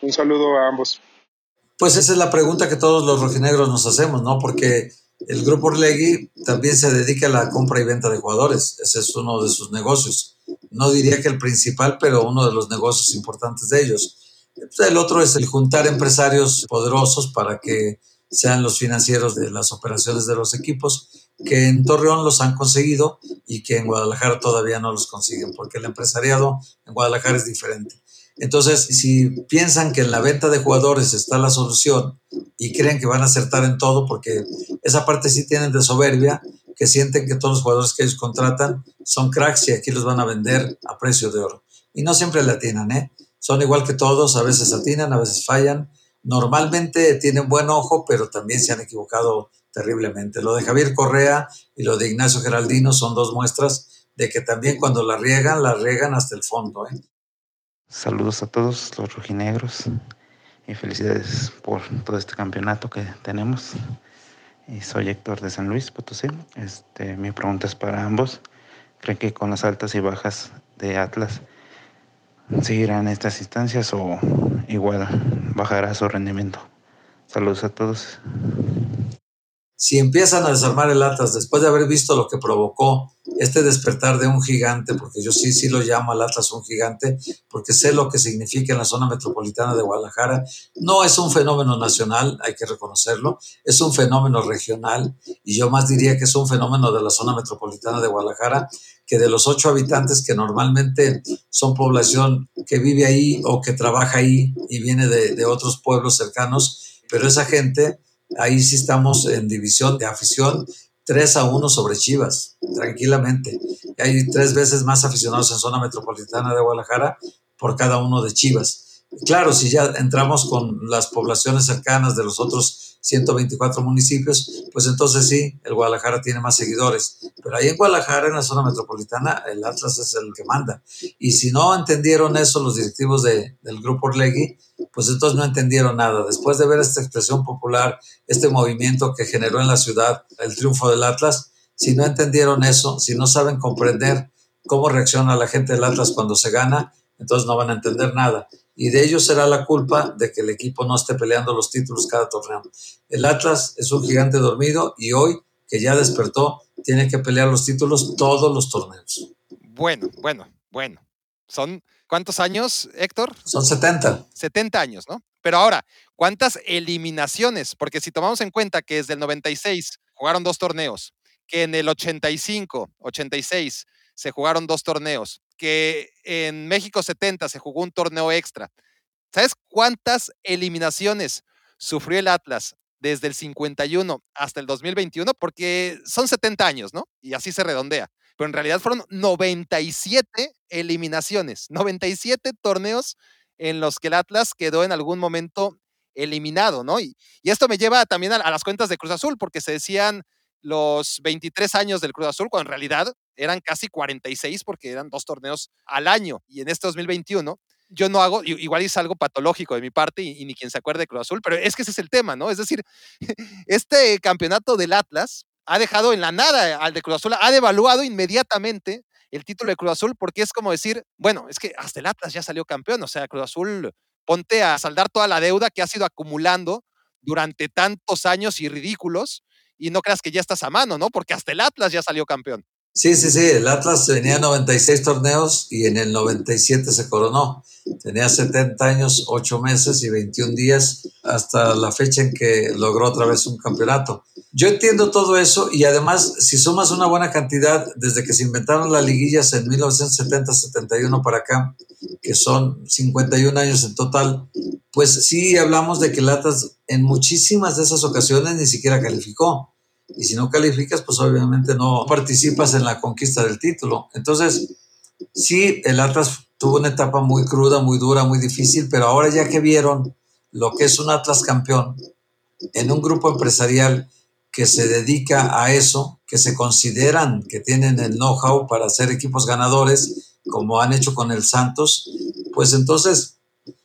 Un saludo a ambos. Pues esa es la pregunta que todos los rojinegros nos hacemos, ¿no? Porque el grupo Orlegui también se dedica a la compra y venta de jugadores. Ese es uno de sus negocios. No diría que el principal, pero uno de los negocios importantes de ellos. El otro es el juntar empresarios poderosos para que sean los financieros de las operaciones de los equipos, que en Torreón los han conseguido y que en Guadalajara todavía no los consiguen, porque el empresariado en Guadalajara es diferente. Entonces, si piensan que en la venta de jugadores está la solución y creen que van a acertar en todo, porque esa parte sí tienen de soberbia, que sienten que todos los jugadores que ellos contratan son cracks y aquí los van a vender a precio de oro. y no siempre le atinan, ¿eh? Son igual que todos, a veces atinan, a veces fallan. Normalmente tienen buen ojo, pero también se han equivocado terriblemente. Lo de Javier Correa y lo de Ignacio Geraldino son dos muestras de que también cuando la riegan, la riegan hasta el fondo. ¿eh? Saludos a todos los rojinegros y felicidades por todo este campeonato que tenemos. Y soy Héctor de San Luis Potosí. Este, mi pregunta es para ambos. ¿Creen que con las altas y bajas de Atlas seguirán estas instancias o igual bajará su rendimiento? Saludos a todos si empiezan a desarmar el Atlas después de haber visto lo que provocó este despertar de un gigante, porque yo sí, sí lo llamo al Atlas un gigante, porque sé lo que significa en la zona metropolitana de Guadalajara, no es un fenómeno nacional, hay que reconocerlo, es un fenómeno regional, y yo más diría que es un fenómeno de la zona metropolitana de Guadalajara, que de los ocho habitantes que normalmente son población que vive ahí o que trabaja ahí y viene de, de otros pueblos cercanos, pero esa gente Ahí sí estamos en división de afición 3 a 1 sobre Chivas, tranquilamente. Hay tres veces más aficionados en zona metropolitana de Guadalajara por cada uno de Chivas. Claro, si ya entramos con las poblaciones cercanas de los otros 124 municipios, pues entonces sí, el Guadalajara tiene más seguidores. Pero ahí en Guadalajara, en la zona metropolitana, el Atlas es el que manda. Y si no entendieron eso los directivos de, del grupo Orlegui, pues entonces no entendieron nada. Después de ver esta expresión popular, este movimiento que generó en la ciudad el triunfo del Atlas, si no entendieron eso, si no saben comprender cómo reacciona la gente del Atlas cuando se gana, entonces no van a entender nada y de ellos será la culpa de que el equipo no esté peleando los títulos cada torneo. El Atlas es un gigante dormido y hoy, que ya despertó, tiene que pelear los títulos todos los torneos. Bueno, bueno, bueno. Son ¿cuántos años, Héctor? Son 70. 70 años, ¿no? Pero ahora, ¿cuántas eliminaciones? Porque si tomamos en cuenta que desde el 96 jugaron dos torneos, que en el 85, 86 se jugaron dos torneos, que en México 70 se jugó un torneo extra. ¿Sabes cuántas eliminaciones sufrió el Atlas desde el 51 hasta el 2021? Porque son 70 años, ¿no? Y así se redondea. Pero en realidad fueron 97 eliminaciones, 97 torneos en los que el Atlas quedó en algún momento eliminado, ¿no? Y, esto me lleva también a, las cuentas de Cruz Azul, porque se decían los 23 años del Cruz Azul, cuando en realidad eran casi 46 porque eran dos torneos al año. Y en este 2021 yo no hago, igual es algo patológico de mi parte y, ni quien se acuerde de Cruz Azul, pero es que ese es el tema, ¿no? Es decir, *laughs* este campeonato del Atlas ha dejado en la nada al de Cruz Azul, ha devaluado inmediatamente el título de Cruz Azul porque es como decir, bueno, es que hasta el Atlas ya salió campeón, o sea, Cruz Azul, ponte a saldar toda la deuda que ha sido acumulando durante tantos años y ridículos y no creas que ya estás a mano, ¿no? Porque hasta el Atlas ya salió campeón. Sí, sí, sí, el Atlas tenía 96 torneos y en el 97 se coronó. Tenía 70 años, 8 meses y 21 días hasta la fecha en que logró otra vez un campeonato. Yo entiendo todo eso y además si sumas una buena cantidad desde que se inventaron las liguillas en 1970-71 para acá, que son 51 años en total, pues sí hablamos de que el Atlas en muchísimas de esas ocasiones ni siquiera calificó. Y si no calificas, pues obviamente no participas en la conquista del título. Entonces, sí, el Atlas tuvo una etapa muy cruda, muy dura, muy difícil, pero ahora ya que vieron lo que es un Atlas campeón en un grupo empresarial que se dedica a eso, que se consideran que tienen el know-how para ser equipos ganadores, como han hecho con el Santos, pues entonces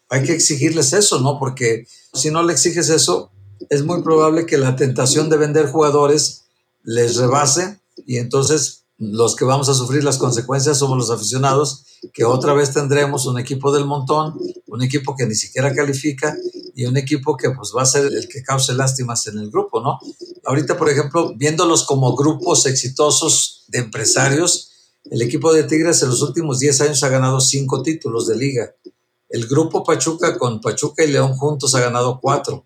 hay que exigirles eso, ¿no? Porque si no le exiges eso, es muy probable que la tentación de vender jugadores les rebase y entonces los que vamos a sufrir las consecuencias somos los aficionados, que otra vez tendremos un equipo del montón, un equipo que ni siquiera califica y un equipo que pues va a ser el que cause lástimas en el grupo, ¿no? Ahorita, por ejemplo, viéndolos como grupos exitosos de empresarios, el equipo de Tigres en los últimos 10 años ha ganado 5 títulos de liga. El grupo Pachuca con Pachuca y León juntos ha ganado 4.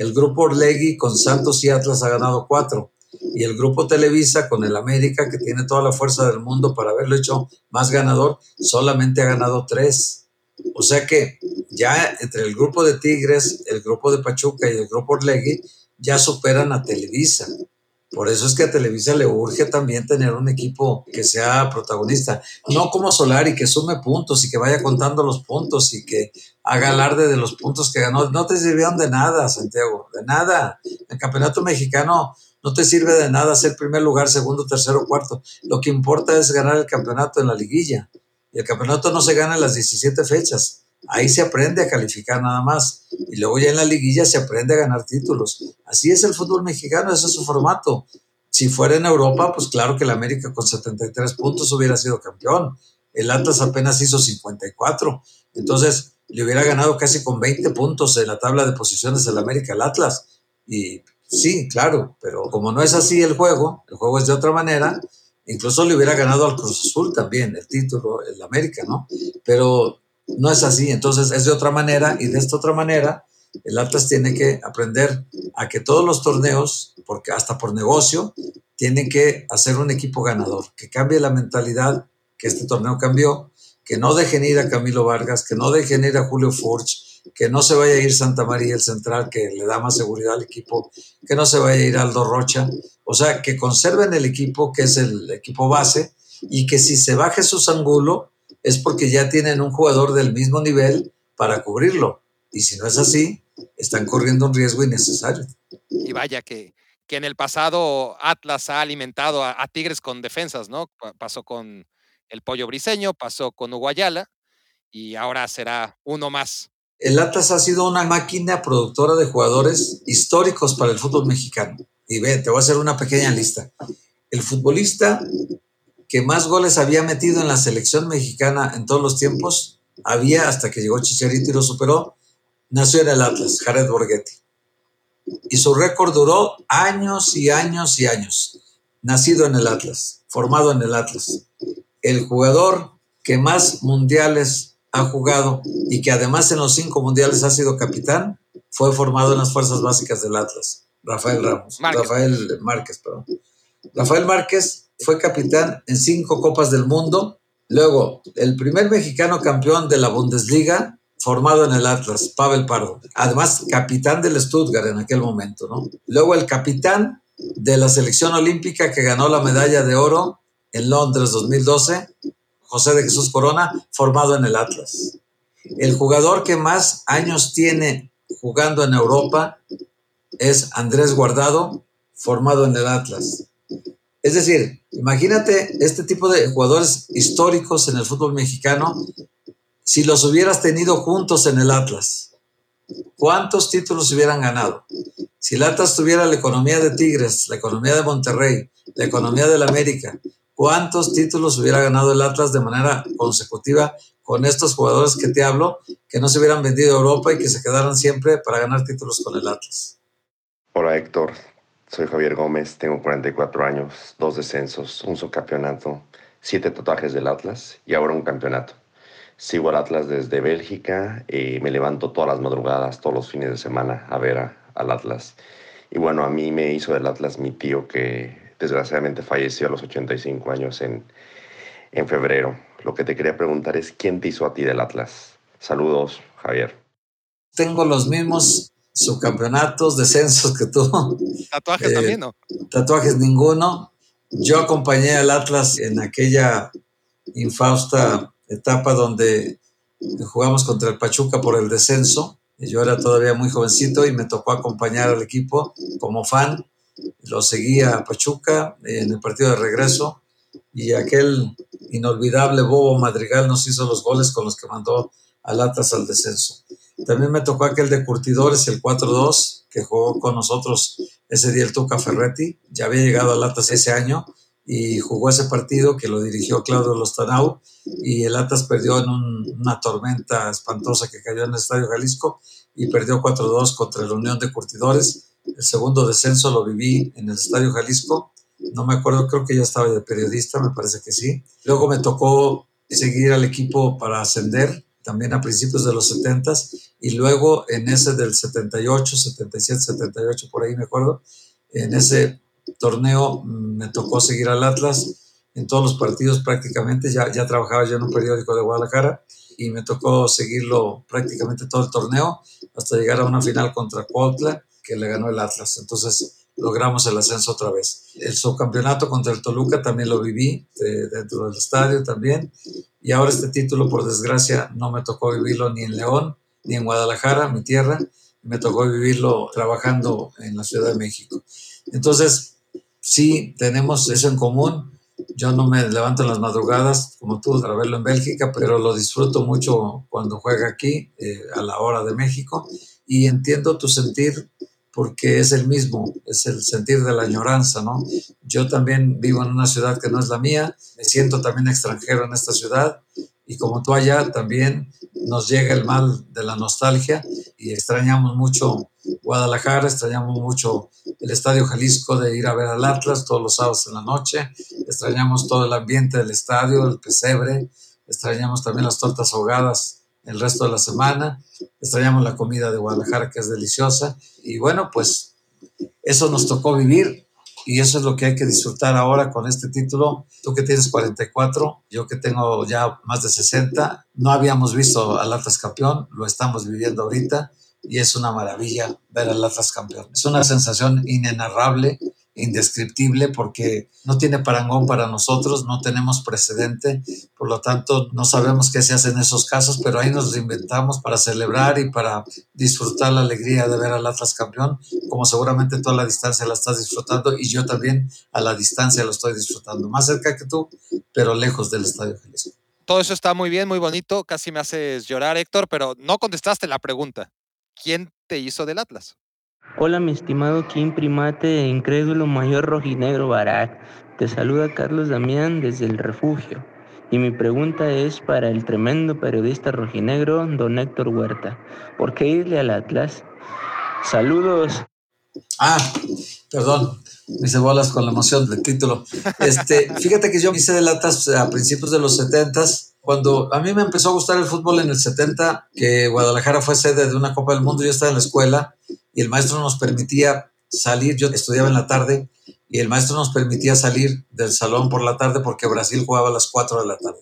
El grupo Orlegui con Santos y Atlas ha ganado cuatro. Y el grupo Televisa con el América, que tiene toda la fuerza del mundo para haberlo hecho más ganador, solamente ha ganado tres. O sea que ya entre el grupo de Tigres, el grupo de Pachuca y el grupo Orlegui ya superan a Televisa. Por eso es que a Televisa le urge también tener un equipo que sea protagonista. No como Solari, que sume puntos y que vaya contando los puntos y que haga alarde de los puntos que ganó. No te sirvieron de nada, Santiago, de nada. El campeonato mexicano no te sirve de nada ser primer lugar, segundo, tercero, cuarto. Lo que importa es ganar el campeonato en la liguilla. Y el campeonato no se gana en las 17 fechas. Ahí se aprende a calificar nada más. Y luego ya en la liguilla se aprende a ganar títulos. Así es el fútbol mexicano, ese es su formato. Si fuera en Europa, pues claro que el América con 73 puntos hubiera sido campeón. El Atlas apenas hizo 54. Entonces, le hubiera ganado casi con 20 puntos en la tabla de posiciones el América al Atlas. Y sí, claro, pero como no es así el juego, el juego es de otra manera, incluso le hubiera ganado al Cruz Azul también el título, el América, ¿no? Pero no es así, entonces es de otra manera y de esta otra manera el Atlas tiene que aprender a que todos los torneos, porque hasta por negocio, tienen que hacer un equipo ganador, que cambie la mentalidad que este torneo cambió, que no dejen ir a Camilo Vargas, que no dejen ir a Julio Furch, que no se vaya a ir Santa María el central, que le da más seguridad al equipo, que no se vaya a ir Aldo Rocha, o sea, que conserven el equipo, que es el equipo base, y que si se va Jesús Angulo, es porque ya tienen un jugador del mismo nivel para cubrirlo. Y si no es así, están corriendo un riesgo innecesario. Y vaya que, que en el pasado Atlas ha alimentado a, Tigres con defensas, ¿no? Pasó con el Pollo Briseño, pasó con Uguayala y ahora será uno más. El Atlas ha sido una máquina productora de jugadores históricos para el fútbol mexicano. Y ve, te voy a hacer una pequeña lista. El futbolista que más goles había metido en la selección mexicana en todos los tiempos, había hasta que llegó Chicharito y lo superó, nació en el Atlas, Jared Borghetti. Y su récord duró años y años y años. Nacido en el Atlas, formado en el Atlas. El jugador que más mundiales ha jugado y que además en los cinco mundiales ha sido capitán, fue formado en las fuerzas básicas del Atlas. Rafael Ramos. Rafael Márquez, perdón. Rafael Márquez fue capitán en cinco Copas del Mundo. Luego, el primer mexicano campeón de la Bundesliga, formado en el Atlas, Pavel Pardo. Además, capitán del Stuttgart en aquel momento, ¿no? Luego, el capitán de la selección olímpica que ganó la medalla de oro en Londres 2012, José de Jesús Corona, formado en el Atlas. El jugador que más años tiene jugando en Europa es Andrés Guardado, formado en el Atlas. Es decir, imagínate este tipo de jugadores históricos en el fútbol mexicano si los hubieras tenido juntos en el Atlas. ¿Cuántos títulos hubieran ganado? Si el Atlas tuviera la economía de Tigres, la economía de Monterrey, la economía del América, ¿cuántos títulos hubiera ganado el Atlas de manera consecutiva con estos jugadores que te hablo, que no se hubieran vendido a Europa y que se quedaran siempre para ganar títulos con el Atlas? Hola Héctor, soy Javier Gómez, tengo 44 años, dos descensos, un subcampeonato, siete tatuajes del Atlas y ahora un campeonato. Sigo al Atlas desde Bélgica y me levanto todas las madrugadas, todos los fines de semana a ver al Atlas. Y bueno, a mí me hizo del Atlas mi tío que desgraciadamente falleció a los 85 años en, en febrero. Lo que te quería preguntar es, ¿quién te hizo a ti del Atlas? Saludos, Javier. Tengo los mismos subcampeonatos, descensos que tuvo. Tatuajes también, ¿no? Tatuajes ninguno. Yo acompañé al Atlas en aquella infausta etapa donde jugamos contra el Pachuca por el descenso. Yo era todavía muy jovencito y me tocó acompañar al equipo como fan. Lo seguía a Pachuca en el partido de regreso y aquel inolvidable Bobo Madrigal nos hizo los goles con los que mandó al Atlas al descenso. También me tocó aquel de Curtidores, el 4-2, que jugó con nosotros ese día el Tuca Ferretti. Ya había llegado al Atlas ese año y jugó ese partido que lo dirigió Claudio Lostanau y el Atlas perdió en una tormenta espantosa que cayó en el Estadio Jalisco y perdió 4-2 contra la Unión de Curtidores. El segundo descenso lo viví en el Estadio Jalisco. No me acuerdo, creo que ya estaba de periodista, me parece que sí. Luego me tocó seguir al equipo para ascender también a principios de los 70 y luego en ese del 78, 77, 78, por ahí me acuerdo, en ese torneo mm, me tocó seguir al Atlas en todos los partidos prácticamente, ya, ya trabajaba yo en un periódico de Guadalajara y me tocó seguirlo prácticamente todo el torneo hasta llegar a una final contra Cuautla que le ganó el Atlas. Entonces logramos el ascenso otra vez. El subcampeonato contra el Toluca también lo viví dentro del estadio también. Y ahora este título, por desgracia, no me tocó vivirlo ni en León, ni en Guadalajara, mi tierra. Me tocó vivirlo trabajando en la Ciudad de México. Entonces, sí, tenemos eso en común. Yo no me levanto en las madrugadas como tú para verlo en Bélgica, pero lo disfruto mucho cuando juega aquí, eh, a la hora de México. Y entiendo tu sentir porque es el mismo, es el sentir de la añoranza, ¿no? Yo también vivo en una ciudad que no es la mía, me siento también extranjero en esta ciudad y como tú allá también nos llega el mal de la nostalgia y extrañamos mucho Guadalajara, extrañamos mucho el Estadio Jalisco de ir a ver al Atlas todos los sábados en la noche, extrañamos todo el ambiente del estadio, el pesebre, extrañamos también las tortas ahogadas el resto de la semana. Extrañamos la comida de Guadalajara, que es deliciosa. Y bueno, pues eso nos tocó vivir y eso es lo que hay que disfrutar ahora con este título. Tú que tienes 44, yo que tengo ya más de 60, no habíamos visto al Atlas campeón, lo estamos viviendo ahorita y es una maravilla ver al Atlas campeón. Es una sensación inenarrable indescriptible porque no tiene parangón para nosotros, no tenemos precedente, por lo tanto no sabemos qué se hace en esos casos, pero ahí nos reinventamos para celebrar y para disfrutar la alegría de ver al Atlas campeón, como seguramente toda la distancia la estás disfrutando y yo también a la distancia lo estoy disfrutando, más cerca que tú, pero lejos del Estadio Jalisco. Todo eso está muy bien, muy bonito, casi me haces llorar Héctor, pero no contestaste la pregunta. ¿Quién te hizo del Atlas? Hola, mi estimado Kim Primate e incrédulo mayor rojinegro Barak. Te saluda Carlos Damián desde el refugio. Y mi pregunta es para el tremendo periodista rojinegro, don Héctor Huerta. ¿Por qué irle al Atlas? Saludos. Ah, perdón, me hice bolas con la emoción del título. Este, fíjate que yo hice del Atlas a principios de los 70 cuando a mí me empezó a gustar el fútbol en el 70, que Guadalajara fue sede de una Copa del Mundo, yo estaba en la escuela y el maestro nos permitía salir, yo estudiaba en la tarde, y el maestro nos permitía salir del salón por la tarde porque Brasil jugaba a las 4 de la tarde.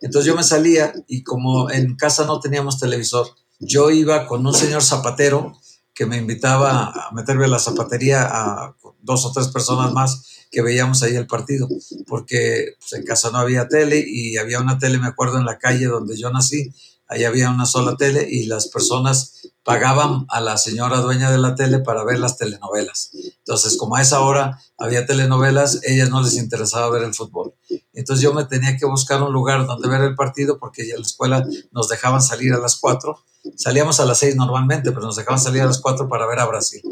Entonces yo me salía y como en casa no teníamos televisor, yo iba con un señor zapatero que me invitaba a meterme a la zapatería a dos o tres personas más que veíamos ahí el partido, porque pues, en casa no había tele y había una tele, me acuerdo, en la calle donde yo nací, ahí había una sola tele y las personas pagaban a la señora dueña de la tele para ver las telenovelas. Entonces, como a esa hora había telenovelas, ellas no les interesaba ver el fútbol. Entonces yo me tenía que buscar un lugar donde ver el partido porque en la escuela nos dejaban salir a las 4. Salíamos a las 6 normalmente, pero nos dejaban salir a las 4 para ver a Brasil.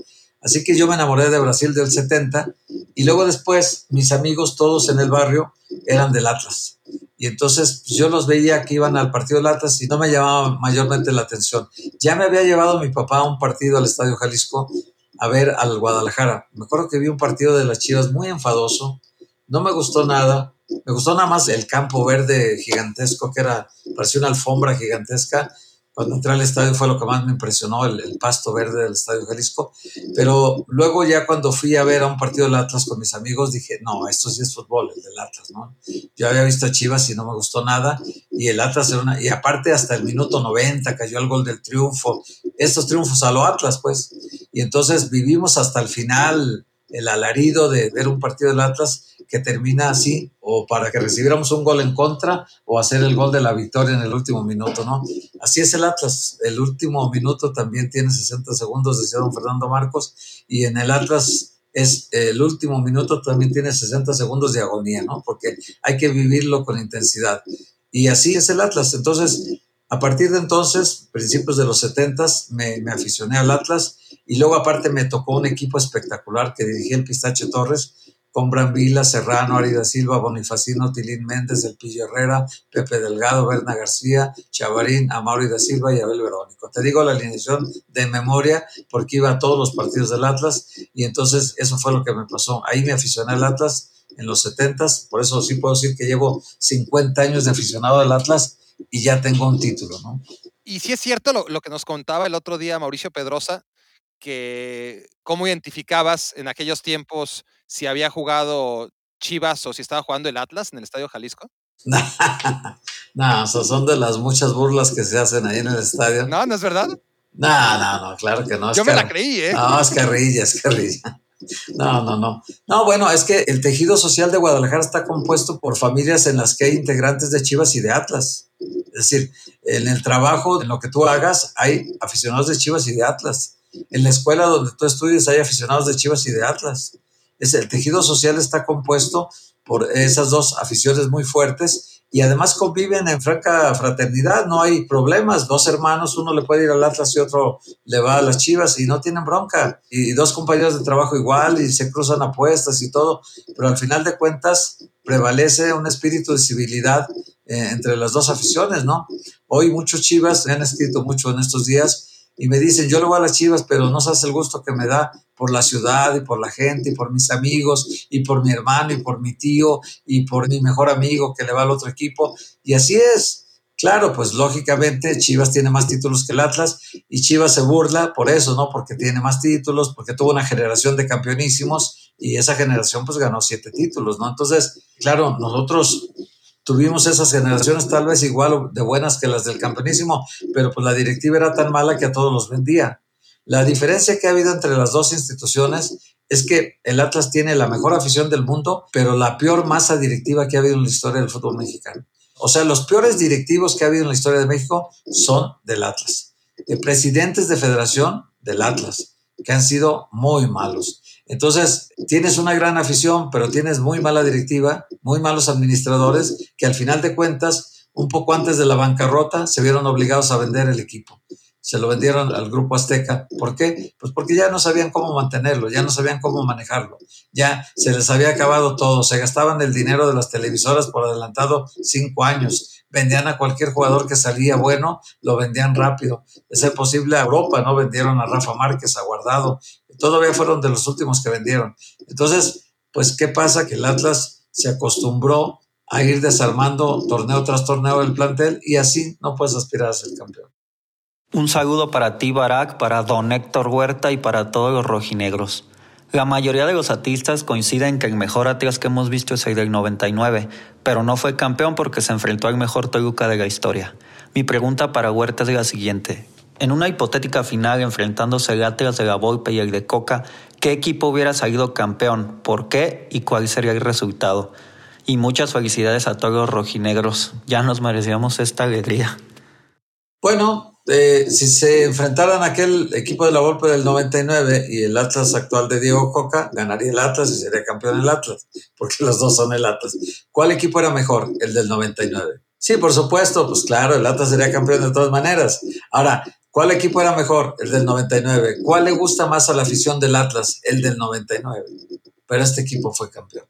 Así que yo me enamoré de Brasil del 70 y luego después mis amigos todos en el barrio eran del Atlas. Y entonces pues, yo los veía que iban al partido del Atlas y no me llamaba mayormente la atención. Ya me había llevado mi papá a un partido al Estadio Jalisco a ver al Guadalajara. Me acuerdo que vi un partido de las Chivas muy enfadoso, no me gustó nada, me gustó nada más el campo verde gigantesco que era, parecía una alfombra gigantesca cuando entré al estadio fue lo que más me impresionó, el, pasto verde del Estadio Jalisco. Pero luego ya cuando fui a ver a un partido del Atlas con mis amigos, dije, no, esto sí es fútbol, el del Atlas, ¿no? Yo había visto a Chivas y no me gustó nada. Y el Atlas era una... Y aparte hasta el minuto 90 cayó el gol del triunfo. Estos triunfos a lo Atlas, pues. Y entonces vivimos hasta el final el alarido de ver un partido del Atlas que termina así, o para que recibiéramos un gol en contra, o hacer el gol de la victoria en el último minuto, ¿no? Así es el Atlas. El último minuto también tiene 60 segundos, decía don Fernando Marcos, y en el Atlas es el último minuto también tiene 60 segundos de agonía, ¿no? Porque hay que vivirlo con intensidad. Y así es el Atlas. Entonces, a partir de entonces, principios de los 70, me, me aficioné al Atlas y luego aparte me tocó un equipo espectacular que dirigía el Pistache Torres, con Brambila, Serrano, Arida Silva, Bonifacino, Tilín Méndez, El Pillo Herrera, Pepe Delgado, Berna García, Chavarín, Amaury da Silva y Abel Verónico. Te digo la alineación de memoria porque iba a todos los partidos del Atlas y entonces eso fue lo que me pasó. Ahí me aficioné al Atlas en los 70 por eso sí puedo decir que llevo 50 años de aficionado al Atlas y ya tengo un título, ¿no? Y sí es cierto lo, lo que nos contaba el otro día Mauricio Pedrosa, que cómo identificabas en aquellos tiempos si había jugado Chivas o si estaba jugando el Atlas en el Estadio Jalisco? *laughs* no, son de las muchas burlas que se hacen ahí en el estadio. No, no es verdad. No, no, no, claro que no. Yo me la creí, ¿eh? No, es carrilla, es carrilla. No, no, no. No, bueno, es que el tejido social de Guadalajara está compuesto por familias en las que hay integrantes de Chivas y de Atlas. Es decir, en el trabajo, en lo que tú hagas, hay aficionados de Chivas y de Atlas. En la escuela donde tú estudias hay aficionados de Chivas y de Atlas. Es, el tejido social está compuesto por esas dos aficiones muy fuertes y además conviven en franca fraternidad, no hay problemas, dos hermanos, uno le puede ir al Atlas y otro le va a las Chivas y no tienen bronca, y dos compañeros de trabajo igual y se cruzan apuestas y todo, pero al final de cuentas prevalece un espíritu de civilidad eh, entre las dos aficiones, ¿no? Hoy muchos Chivas han escrito mucho en estos días y me dicen, yo le voy a las Chivas, pero no sabes el gusto que me da por la ciudad y por la gente y por mis amigos y por mi hermano y por mi tío y por mi mejor amigo que le va al otro equipo. Y así es. Claro, pues lógicamente Chivas tiene más títulos que el Atlas y Chivas se burla por eso, ¿no? Porque tiene más títulos, porque tuvo una generación de campeonísimos y esa generación pues ganó siete títulos, ¿no? Entonces, claro, nosotros tuvimos esas generaciones tal vez igual de buenas que las del campeonísimo, pero pues la directiva era tan mala que a todos los vendía. La diferencia que ha habido entre las dos instituciones es que el Atlas tiene la mejor afición del mundo, pero la peor masa directiva que ha habido en la historia del fútbol mexicano. O sea, los peores directivos que ha habido en la historia de México son del Atlas. De presidentes de federación del Atlas, que han sido muy malos. Entonces, tienes una gran afición, pero tienes muy mala directiva, muy malos administradores, que al final de cuentas, un poco antes de la bancarrota, se vieron obligados a vender el equipo. Se lo vendieron al grupo Azteca. ¿Por qué? Pues porque ya no sabían cómo mantenerlo, ya no sabían cómo manejarlo. Ya se les había acabado todo. Se gastaban el dinero de las televisoras por adelantado cinco años. Vendían a cualquier jugador que salía bueno, lo vendían rápido. De ser posible a Europa, ¿no? Vendieron a Rafa Márquez, a Guardado, todavía fueron de los últimos que vendieron. Entonces, pues, ¿qué pasa? Que el Atlas se acostumbró a ir desarmando torneo tras torneo el plantel y así no puedes aspirar a ser campeón. Un saludo para ti, Barak, para don Héctor Huerta y para todos los rojinegros. La mayoría de los atistas coinciden que el mejor Atlas que hemos visto es el del 99, pero no fue campeón porque se enfrentó al mejor Toluca de la historia. Mi pregunta para Huerta es la siguiente. En una hipotética final enfrentándose el Atlas de la Volpe y el de Coca, ¿qué equipo hubiera salido campeón? ¿Por qué? ¿Y cuál sería el resultado? Y muchas felicidades a todos los rojinegros. Ya nos merecíamos esta alegría. Bueno, eh, si se enfrentaran aquel equipo de la Volpe del 99 y el Atlas actual de Diego Coca, ganaría el Atlas y sería campeón el Atlas, porque los dos son el Atlas. ¿Cuál equipo era mejor? El del 99. Sí, por supuesto, pues claro, el Atlas sería campeón de todas maneras. Ahora, ¿Cuál equipo era mejor? El del 99. ¿Cuál le gusta más a la afición del Atlas? El del 99. Pero este equipo fue campeón.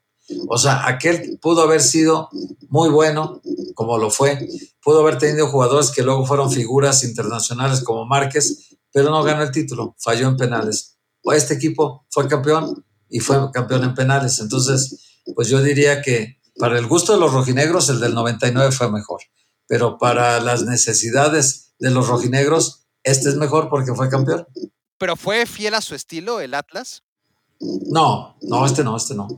O sea, aquel pudo haber sido muy bueno, como lo fue. Pudo haber tenido jugadores que luego fueron figuras internacionales como Márquez, pero no ganó el título, falló en penales. O este equipo fue campeón y fue campeón en penales. Entonces, pues yo diría que para el gusto de los rojinegros, el del 99 fue mejor. Pero para las necesidades de los rojinegros, este es mejor porque fue campeón. ¿Pero fue fiel a su estilo el Atlas? No, no, este no, este no.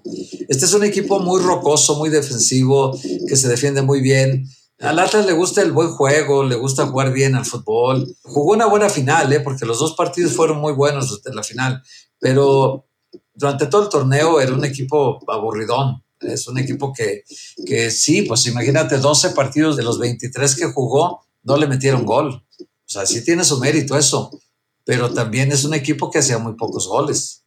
Este es un equipo muy rocoso, muy defensivo, que se defiende muy bien. Al Atlas le gusta el buen juego, le gusta jugar bien al fútbol. Jugó una buena final, ¿eh? porque los dos partidos fueron muy buenos en la final, pero durante todo el torneo era un equipo aburridón. Es un equipo que, que sí, pues imagínate, 12 partidos de los 23 que jugó, no le metieron gol. O sea, sí tiene su mérito eso, pero también es un equipo que hacía muy pocos goles.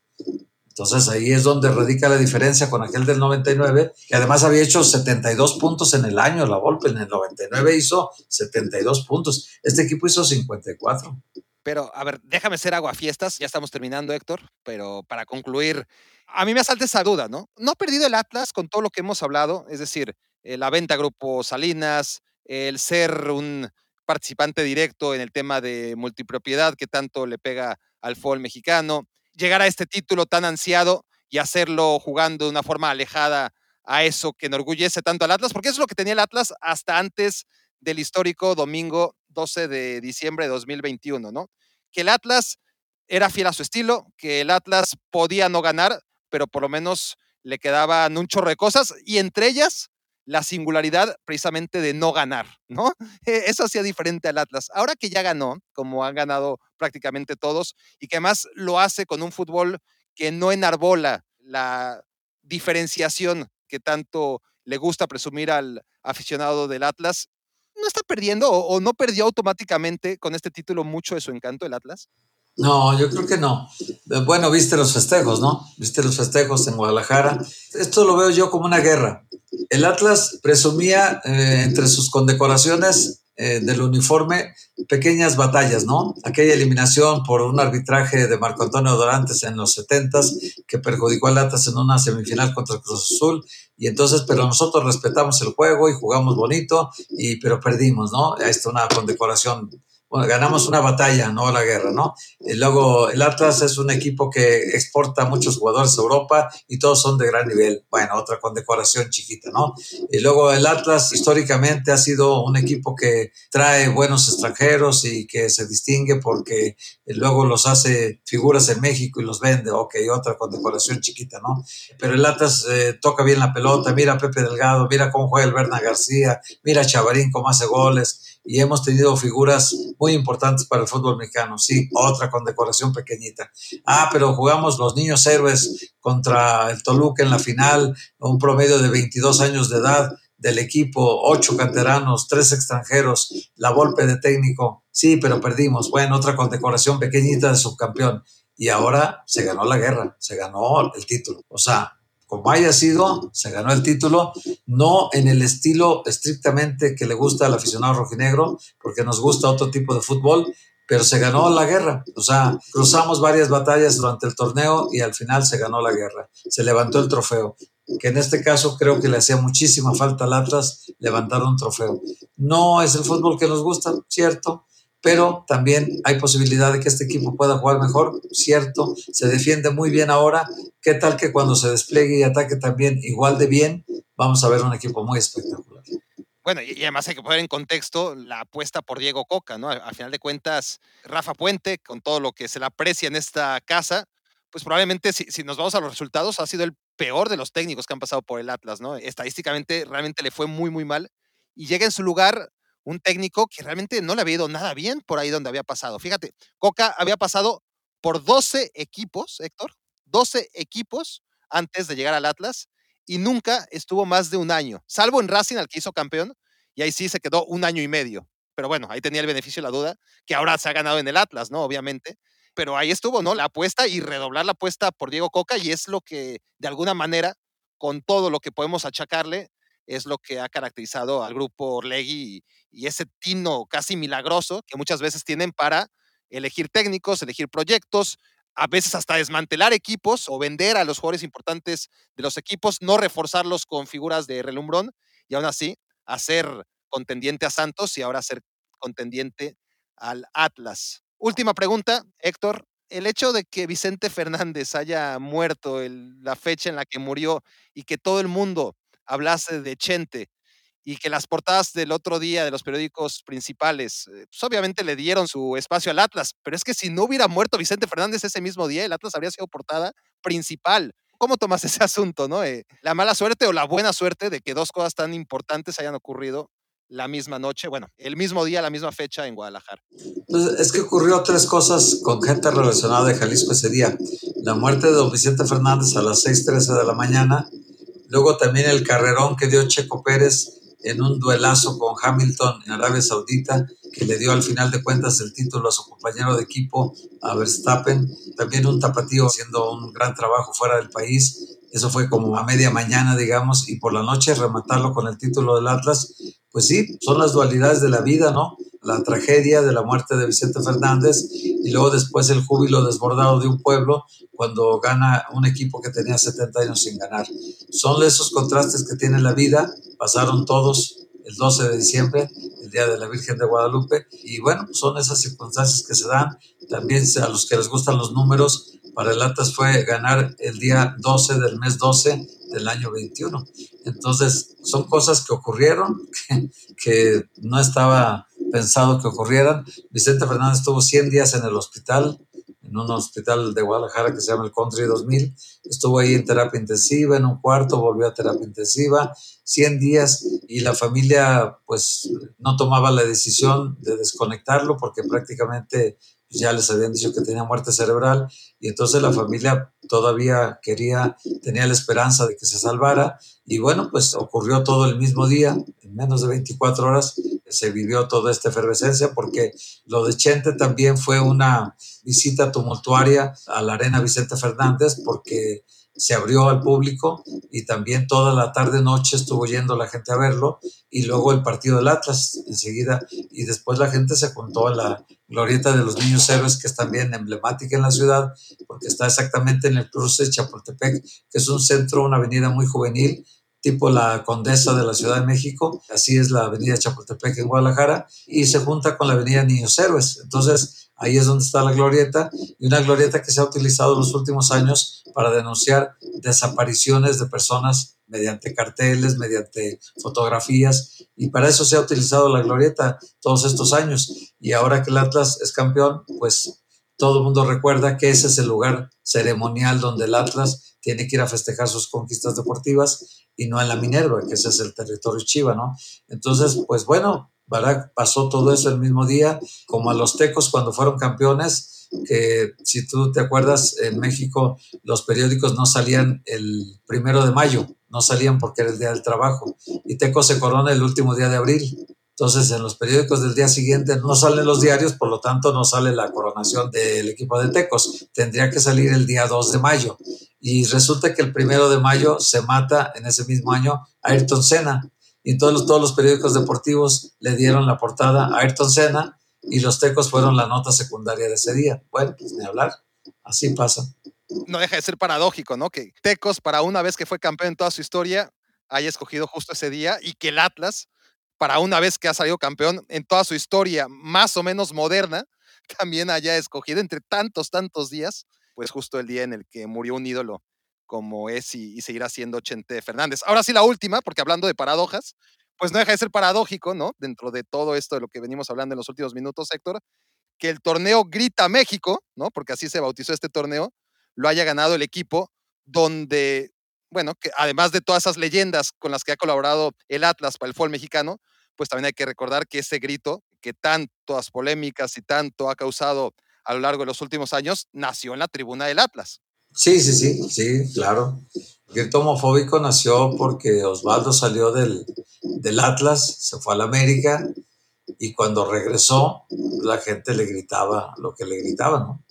Entonces ahí es donde radica la diferencia con aquel del 99, que además había hecho 72 puntos en el año, la Volpe en el 99 hizo 72 puntos, este equipo hizo 54. Pero, a ver, déjame ser aguafiestas, ya estamos terminando, Héctor, pero para concluir, a mí me asalta esa duda, ¿no? No ha perdido el Atlas con todo lo que hemos hablado, es decir, eh, la venta Grupo Salinas, el ser un participante directo en el tema de multipropiedad que tanto le pega al fútbol mexicano, llegar a este título tan ansiado y hacerlo jugando de una forma alejada a eso que enorgullece tanto al Atlas, porque eso es lo que tenía el Atlas hasta antes del histórico domingo 12 de diciembre de 2021, ¿no? Que el Atlas era fiel a su estilo, que el Atlas podía no ganar, pero por lo menos le quedaban un chorro de cosas y entre ellas la singularidad precisamente de no ganar, ¿no? *laughs* E, eso hacía diferente al Atlas. Ahora que ya ganó, como han ganado prácticamente todos, y que además lo hace con un fútbol que no enarbola la diferenciación que tanto le gusta presumir al aficionado del Atlas, ¿no está perdiendo o, no perdió automáticamente con este título mucho de su encanto el Atlas? No, yo creo que no. Bueno, viste los festejos, ¿no? Viste los festejos en Guadalajara. Esto lo veo yo como una guerra. El Atlas presumía eh, entre sus condecoraciones eh, del uniforme pequeñas batallas, ¿no? Aquella eliminación por un arbitraje de Marco Antonio Dorantes en los 70 que perjudicó al Atlas en una semifinal contra el Cruz Azul y entonces, pero nosotros respetamos el juego y jugamos bonito y pero perdimos, ¿no? Ahí está una condecoración bueno, ganamos una batalla, no la guerra, ¿no? Y luego el Atlas es un equipo que exporta muchos jugadores a Europa y todos son de gran nivel. Bueno, otra condecoración chiquita, ¿no? Y luego el Atlas históricamente ha sido un equipo que trae buenos extranjeros y que se distingue porque luego los hace figuras en México y los vende. Ok, otra condecoración chiquita, ¿no? Pero el Atlas eh, toca bien la pelota, mira a Pepe Delgado, mira cómo juega el Berna García, mira a Chavarín cómo hace goles y hemos tenido figuras muy importantes para el fútbol mexicano. Sí, otra condecoración pequeñita. Ah, pero jugamos los niños héroes contra el Toluca en la final, un promedio de 22 años de edad del equipo, ocho canteranos, tres extranjeros, la golpe de técnico. Sí, pero perdimos. Bueno, otra condecoración pequeñita de subcampeón. Y ahora se ganó la guerra, se ganó el título. O sea, como haya sido, se ganó el título, no en el estilo estrictamente que le gusta al aficionado rojinegro, porque nos gusta otro tipo de fútbol, pero se ganó la guerra. O sea, cruzamos varias batallas durante el torneo y al final se ganó la guerra. Se levantó el trofeo, que en este caso creo que le hacía muchísima falta al Atlas levantar un trofeo. No es el fútbol que nos gusta, cierto, pero también hay posibilidad de que este equipo pueda jugar mejor, cierto, se defiende muy bien ahora, ¿qué tal que cuando se despliegue y ataque también igual de bien, vamos a ver un equipo muy espectacular? Bueno, y además hay que poner en contexto la apuesta por Diego Coca, ¿no? Al final de cuentas, Rafa Puente, con todo lo que se le aprecia en esta casa, pues probablemente si, si nos vamos a los resultados, ha sido el peor de los técnicos que han pasado por el Atlas, ¿no? Estadísticamente realmente le fue muy, muy mal. Y llega en su lugar un técnico que realmente no le había ido nada bien por ahí donde había pasado. Fíjate, Coca había pasado por 12 equipos, Héctor, 12 equipos antes de llegar al Atlas y nunca estuvo más de un año, salvo en Racing al que hizo campeón y ahí sí se quedó un año y medio. Pero bueno, ahí tenía el beneficio la duda, que ahora se ha ganado en el Atlas, ¿no? Obviamente. Pero ahí estuvo, ¿no? La apuesta y redoblar la apuesta por Diego Coca y es lo que, de alguna manera, con todo lo que podemos achacarle, es lo que ha caracterizado al grupo Orlegui y, ese tino casi milagroso que muchas veces tienen para elegir técnicos, elegir proyectos, a veces hasta desmantelar equipos o vender a los jugadores importantes de los equipos, no reforzarlos con figuras de relumbrón y aún así hacer contendiente a Santos y ahora ser contendiente al Atlas. Última pregunta, Héctor. El hecho de que Vicente Fernández haya muerto la fecha en la que murió y que todo el mundo hablase de Chente y que las portadas del otro día de los periódicos principales, eh, pues obviamente le dieron su espacio al Atlas, pero es que si no hubiera muerto Vicente Fernández ese mismo día, el Atlas habría sido portada principal. ¿Cómo tomas *laughs* ese asunto, no? Eh, la mala suerte o la buena suerte de que dos cosas tan importantes hayan ocurrido la misma noche, bueno, el mismo día, la misma fecha en Guadalajara. Pues es que ocurrió tres cosas con gente relacionada de Jalisco ese día. La muerte de don Vicente Fernández a las 6.13 de la mañana, Luego también el carrerón que dio Checo Pérez en un duelazo con Hamilton en Arabia Saudita, que le dio al final de cuentas el título a su compañero de equipo, a Verstappen. También un tapatío haciendo un gran trabajo fuera del país. Eso fue como a media mañana, digamos, y por la noche rematarlo con el título del Atlas. Pues sí, son las dualidades de la vida, ¿no? La tragedia de la muerte de Vicente Fernández y luego después el júbilo desbordado de un pueblo cuando gana un equipo que tenía 70 años sin ganar. Son esos contrastes que tiene la vida, pasaron todos el 12 de diciembre, el Día de la Virgen de Guadalupe, y bueno, son esas circunstancias que se dan. También a los que les gustan los números, para el Atlas fue ganar el día 12 del mes 12 del año 21. Entonces, son cosas que ocurrieron, *laughs* que, que no estaba pensado que ocurrieran. Vicente Fernández estuvo 100 días en el hospital, en un hospital de Guadalajara que se llama el Country 2000. Estuvo ahí en terapia intensiva, en un cuarto, volvió a terapia intensiva, 100 días y la familia pues no tomaba la decisión de desconectarlo porque prácticamente ya les habían dicho que tenía muerte cerebral y entonces la familia todavía quería, tenía la esperanza de que se salvara y bueno, pues ocurrió todo el mismo día, en menos de 24 horas se vivió toda esta efervescencia porque lo de Chente también fue una visita tumultuaria a la Arena Vicente Fernández porque se abrió al público y también toda la tarde noche estuvo yendo la gente a verlo y luego el partido del Atlas enseguida. Y después la gente se juntó a la glorieta de los niños héroes que es también emblemática en la ciudad porque está exactamente en el cruce de Chapultepec que es un centro, una avenida muy juvenil tipo la Condesa de la Ciudad de México, así es la avenida Chapultepec en Guadalajara, y se junta con la avenida Niños Héroes. Entonces, Ahí es donde está la glorieta y una glorieta que se ha utilizado en los últimos años para denunciar desapariciones de personas mediante carteles, mediante fotografías y para eso se ha utilizado la glorieta todos estos años y ahora que el Atlas es campeón, pues todo el mundo recuerda que ese es el lugar ceremonial donde el Atlas tiene que ir a festejar sus conquistas deportivas y no en la Minerva, que ese es el territorio chiva, ¿no? Entonces, pues bueno, Pasó todo eso el mismo día, como a los tecos cuando fueron campeones, que si tú te acuerdas, en México los periódicos no salían el primero de mayo, no salían porque era el día del trabajo, y Tecos se corona el último día de abril. Entonces, en los periódicos del día siguiente no salen los diarios, por lo tanto, no sale la coronación del equipo de Tecos. Tendría que salir el día 2 de mayo. Y resulta que el primero de mayo se mata en ese mismo año a Ayrton Senna y todos los, todos los periódicos deportivos le dieron la portada a Ayrton Senna y los tecos fueron la nota secundaria de ese día. Bueno, pues ni hablar, así pasa. No deja de ser paradójico, ¿no? Que Tecos, para una vez que fue campeón en toda su historia, haya escogido justo ese día y que el Atlas, para una vez que ha salido campeón en toda su historia más o menos moderna, *laughs* también haya escogido entre tantos, tantos días, pues justo el día en el que murió un ídolo como es y, seguirá siendo Chente Fernández. Ahora sí la última, porque hablando de paradojas, pues no deja de ser paradójico, ¿no? Dentro de todo esto de lo que venimos hablando en los últimos minutos, Héctor, que el torneo Grita México, ¿no? Porque así se bautizó este torneo, lo haya ganado el equipo donde, bueno, que además de todas esas leyendas con las que ha colaborado el Atlas para el fútbol mexicano, pues también hay que recordar que ese grito que tantas polémicas y tanto ha causado a lo largo de los últimos años, nació en la tribuna del Atlas. Sí, sí, sí, sí, claro. El grito homofóbico nació porque Osvaldo salió del, del Atlas, se fue al América y cuando regresó la gente le gritaba lo que le gritaba, ¿no?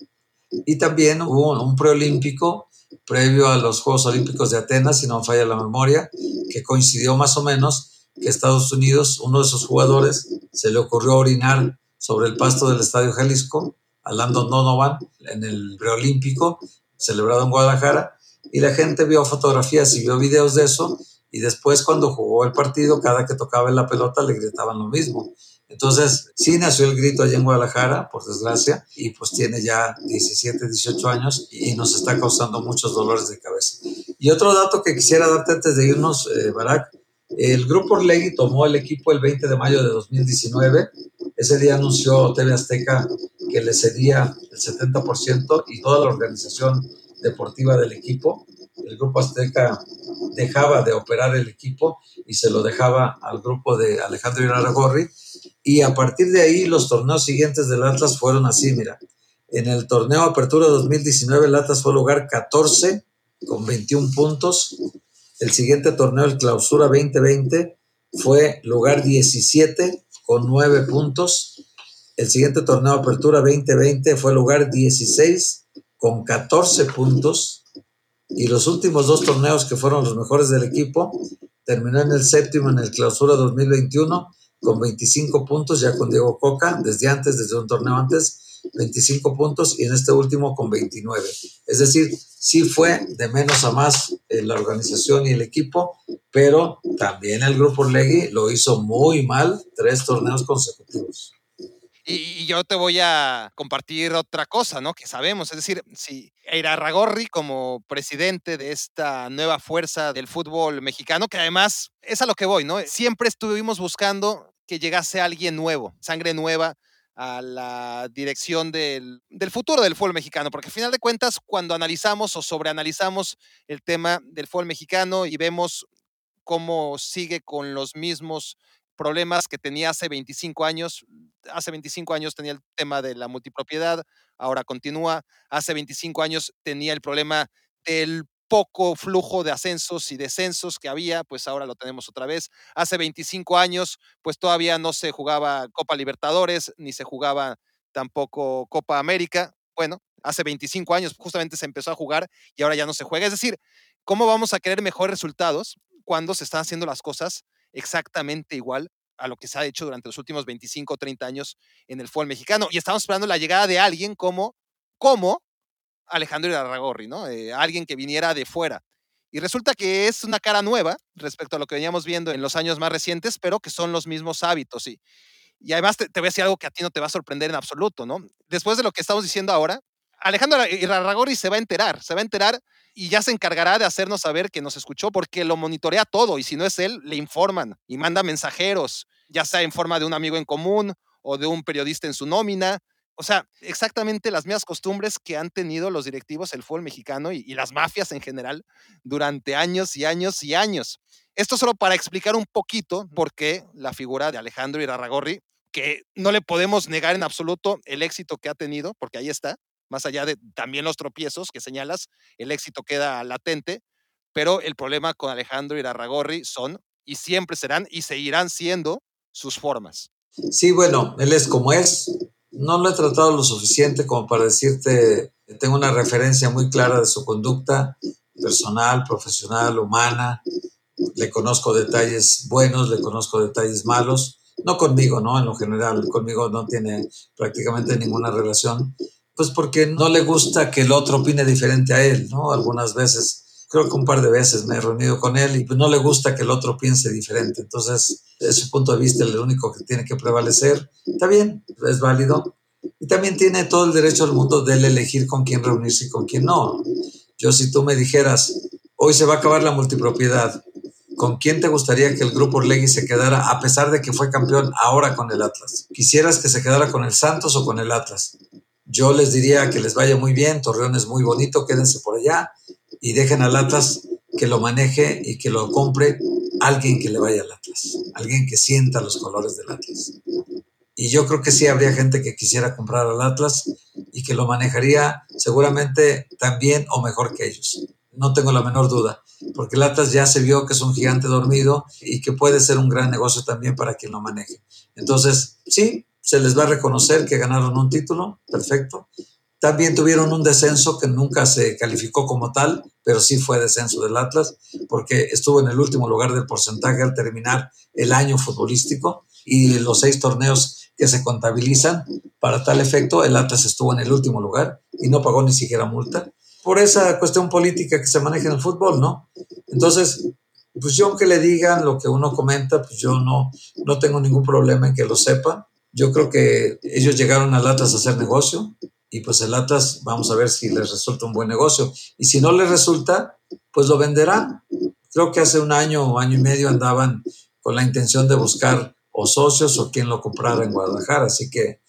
Y también hubo un preolímpico previo a los Juegos Olímpicos de Atenas, si no falla la memoria, que coincidió más o menos que Estados Unidos, uno de sus jugadores, se le ocurrió orinar sobre el pasto del Estadio Jalisco a Landon Donovan en el preolímpico celebrado en Guadalajara, y la gente vio fotografías y vio videos de eso, y después cuando jugó el partido, cada que tocaba la pelota le gritaban lo mismo. Entonces, sí nació el grito allá en Guadalajara, por desgracia, y pues tiene ya 17, 18 años y nos está causando muchos dolores de cabeza. Y otro dato que quisiera darte antes de irnos, eh, el grupo Orlegui tomó el equipo el 20 de mayo de 2019. Ese día anunció TV Azteca que le cedía el 70% y toda la organización deportiva del equipo. El grupo Azteca dejaba de operar el equipo y se lo dejaba al grupo de Alejandro Gorri. Y a partir de ahí los torneos siguientes del Atlas fueron así, mira. En el torneo Apertura 2019 el Atlas fue lugar 14 con 21 puntos. El siguiente torneo, el Clausura 2020, fue lugar 17 con 9 puntos. El siguiente torneo Apertura 2020 fue lugar 16 con 14 puntos. Y los últimos dos torneos que fueron los mejores del equipo, terminó en el séptimo en el Clausura 2021 con 25 puntos, ya con Diego Coca, desde antes, desde un torneo antes, 25 puntos y en este último con 29. Es decir, sí fue de menos a más eh, la organización y el equipo, pero también el grupo Legui lo hizo muy mal, tres torneos consecutivos. Y, yo te voy a compartir otra cosa, ¿no? Que sabemos, es decir, si Ragorri como presidente de esta nueva fuerza del fútbol mexicano, que además es a lo que voy, ¿no? Siempre estuvimos buscando que llegase alguien nuevo, sangre nueva a la dirección del, del futuro del fútbol mexicano, porque al final de cuentas, cuando analizamos o sobreanalizamos el tema del fútbol mexicano y vemos cómo sigue con los mismos problemas que tenía hace 25 años. Hace 25 años tenía el tema de la multipropiedad, ahora continúa. Hace 25 años tenía el problema del poco flujo de ascensos y descensos que había, pues ahora lo tenemos otra vez. Hace 25 años, pues todavía no se jugaba Copa Libertadores, ni se jugaba tampoco Copa América. Bueno, hace 25 años justamente se empezó a jugar y ahora ya no se juega. Es decir, ¿cómo vamos a querer mejores resultados cuando se están haciendo las cosas exactamente igual a lo que se ha hecho durante los últimos 25 o 30 años en el fútbol mexicano? Y estamos esperando la llegada de alguien como, como Alejandro Irarragorri, ¿no? Eh, alguien que viniera de fuera. Y resulta que es una cara nueva respecto a lo que veníamos viendo en los años más recientes, pero que son los mismos hábitos, sí. Y además te, voy a decir algo que a ti no te va a sorprender en absoluto, ¿no? Después de lo que estamos diciendo ahora, Alejandro Irarragorri se va a enterar, se va a enterar y ya se encargará de hacernos saber que nos escuchó porque lo monitorea todo y si no es él, le informan y manda mensajeros, ya sea en forma de un amigo en común o de un periodista en su nómina o sea, exactamente las mismas costumbres que han tenido los directivos del fútbol mexicano y, las mafias en general durante años y años y años. Esto solo para explicar un poquito por qué la figura de Alejandro Irarragorri, que no le podemos negar en absoluto el éxito que ha tenido, porque ahí está, más allá de también los tropiezos que señalas, el éxito queda latente, pero el problema con Alejandro Irarragorri son y siempre serán y seguirán siendo sus formas. Sí, bueno, él es como es, no lo he tratado lo suficiente como para decirte, tengo una referencia muy clara de su conducta personal, profesional, humana. Le conozco detalles buenos, le conozco detalles malos. No conmigo, ¿no? En lo general, conmigo no tiene prácticamente ninguna relación. Pues porque no le gusta que el otro opine diferente a él, ¿no? Algunas veces creo que un par de veces me he reunido con él y no le gusta que el otro piense diferente. Entonces, desde su punto de vista, el único que tiene que prevalecer, está bien, es válido. Y también tiene todo el derecho del mundo de elegir con quién reunirse y con quién no. Yo si tú me dijeras, hoy se va a acabar la multipropiedad, ¿con quién te gustaría que el grupo Orlegui se quedara a pesar de que fue campeón ahora con el Atlas? ¿Quisieras que se quedara con el Santos o con el Atlas? Yo les diría que les vaya muy bien, Torreón es muy bonito, quédense por allá y dejen al Atlas que lo maneje y que lo compre alguien que le vaya al Atlas, alguien que sienta los colores del Atlas. Y yo creo que sí habría gente que quisiera comprar al Atlas y que lo manejaría seguramente tan bien o mejor que ellos. No tengo la menor duda, porque el Atlas ya se vio que es un gigante dormido y que puede ser un gran negocio también para quien lo maneje. Entonces, sí, se les va a reconocer que ganaron un título, perfecto, también tuvieron un descenso que nunca se calificó como tal, pero sí fue descenso del Atlas, porque estuvo en el último lugar del porcentaje al terminar el año futbolístico y los seis torneos que se contabilizan para tal efecto, el Atlas estuvo en el último lugar y no pagó ni siquiera multa por esa cuestión política que se maneja en el fútbol, ¿no? Entonces, pues yo aunque le digan lo que uno comenta, pues yo no, no tengo ningún problema en que lo sepa. Yo creo que ellos llegaron al Atlas a hacer negocio, y pues el Atlas vamos a ver si les resulta un buen negocio. Y si no les resulta, pues lo venderán. Creo que hace un año o año y medio andaban con la intención de buscar o socios o quien lo comprara en Guadalajara. Así que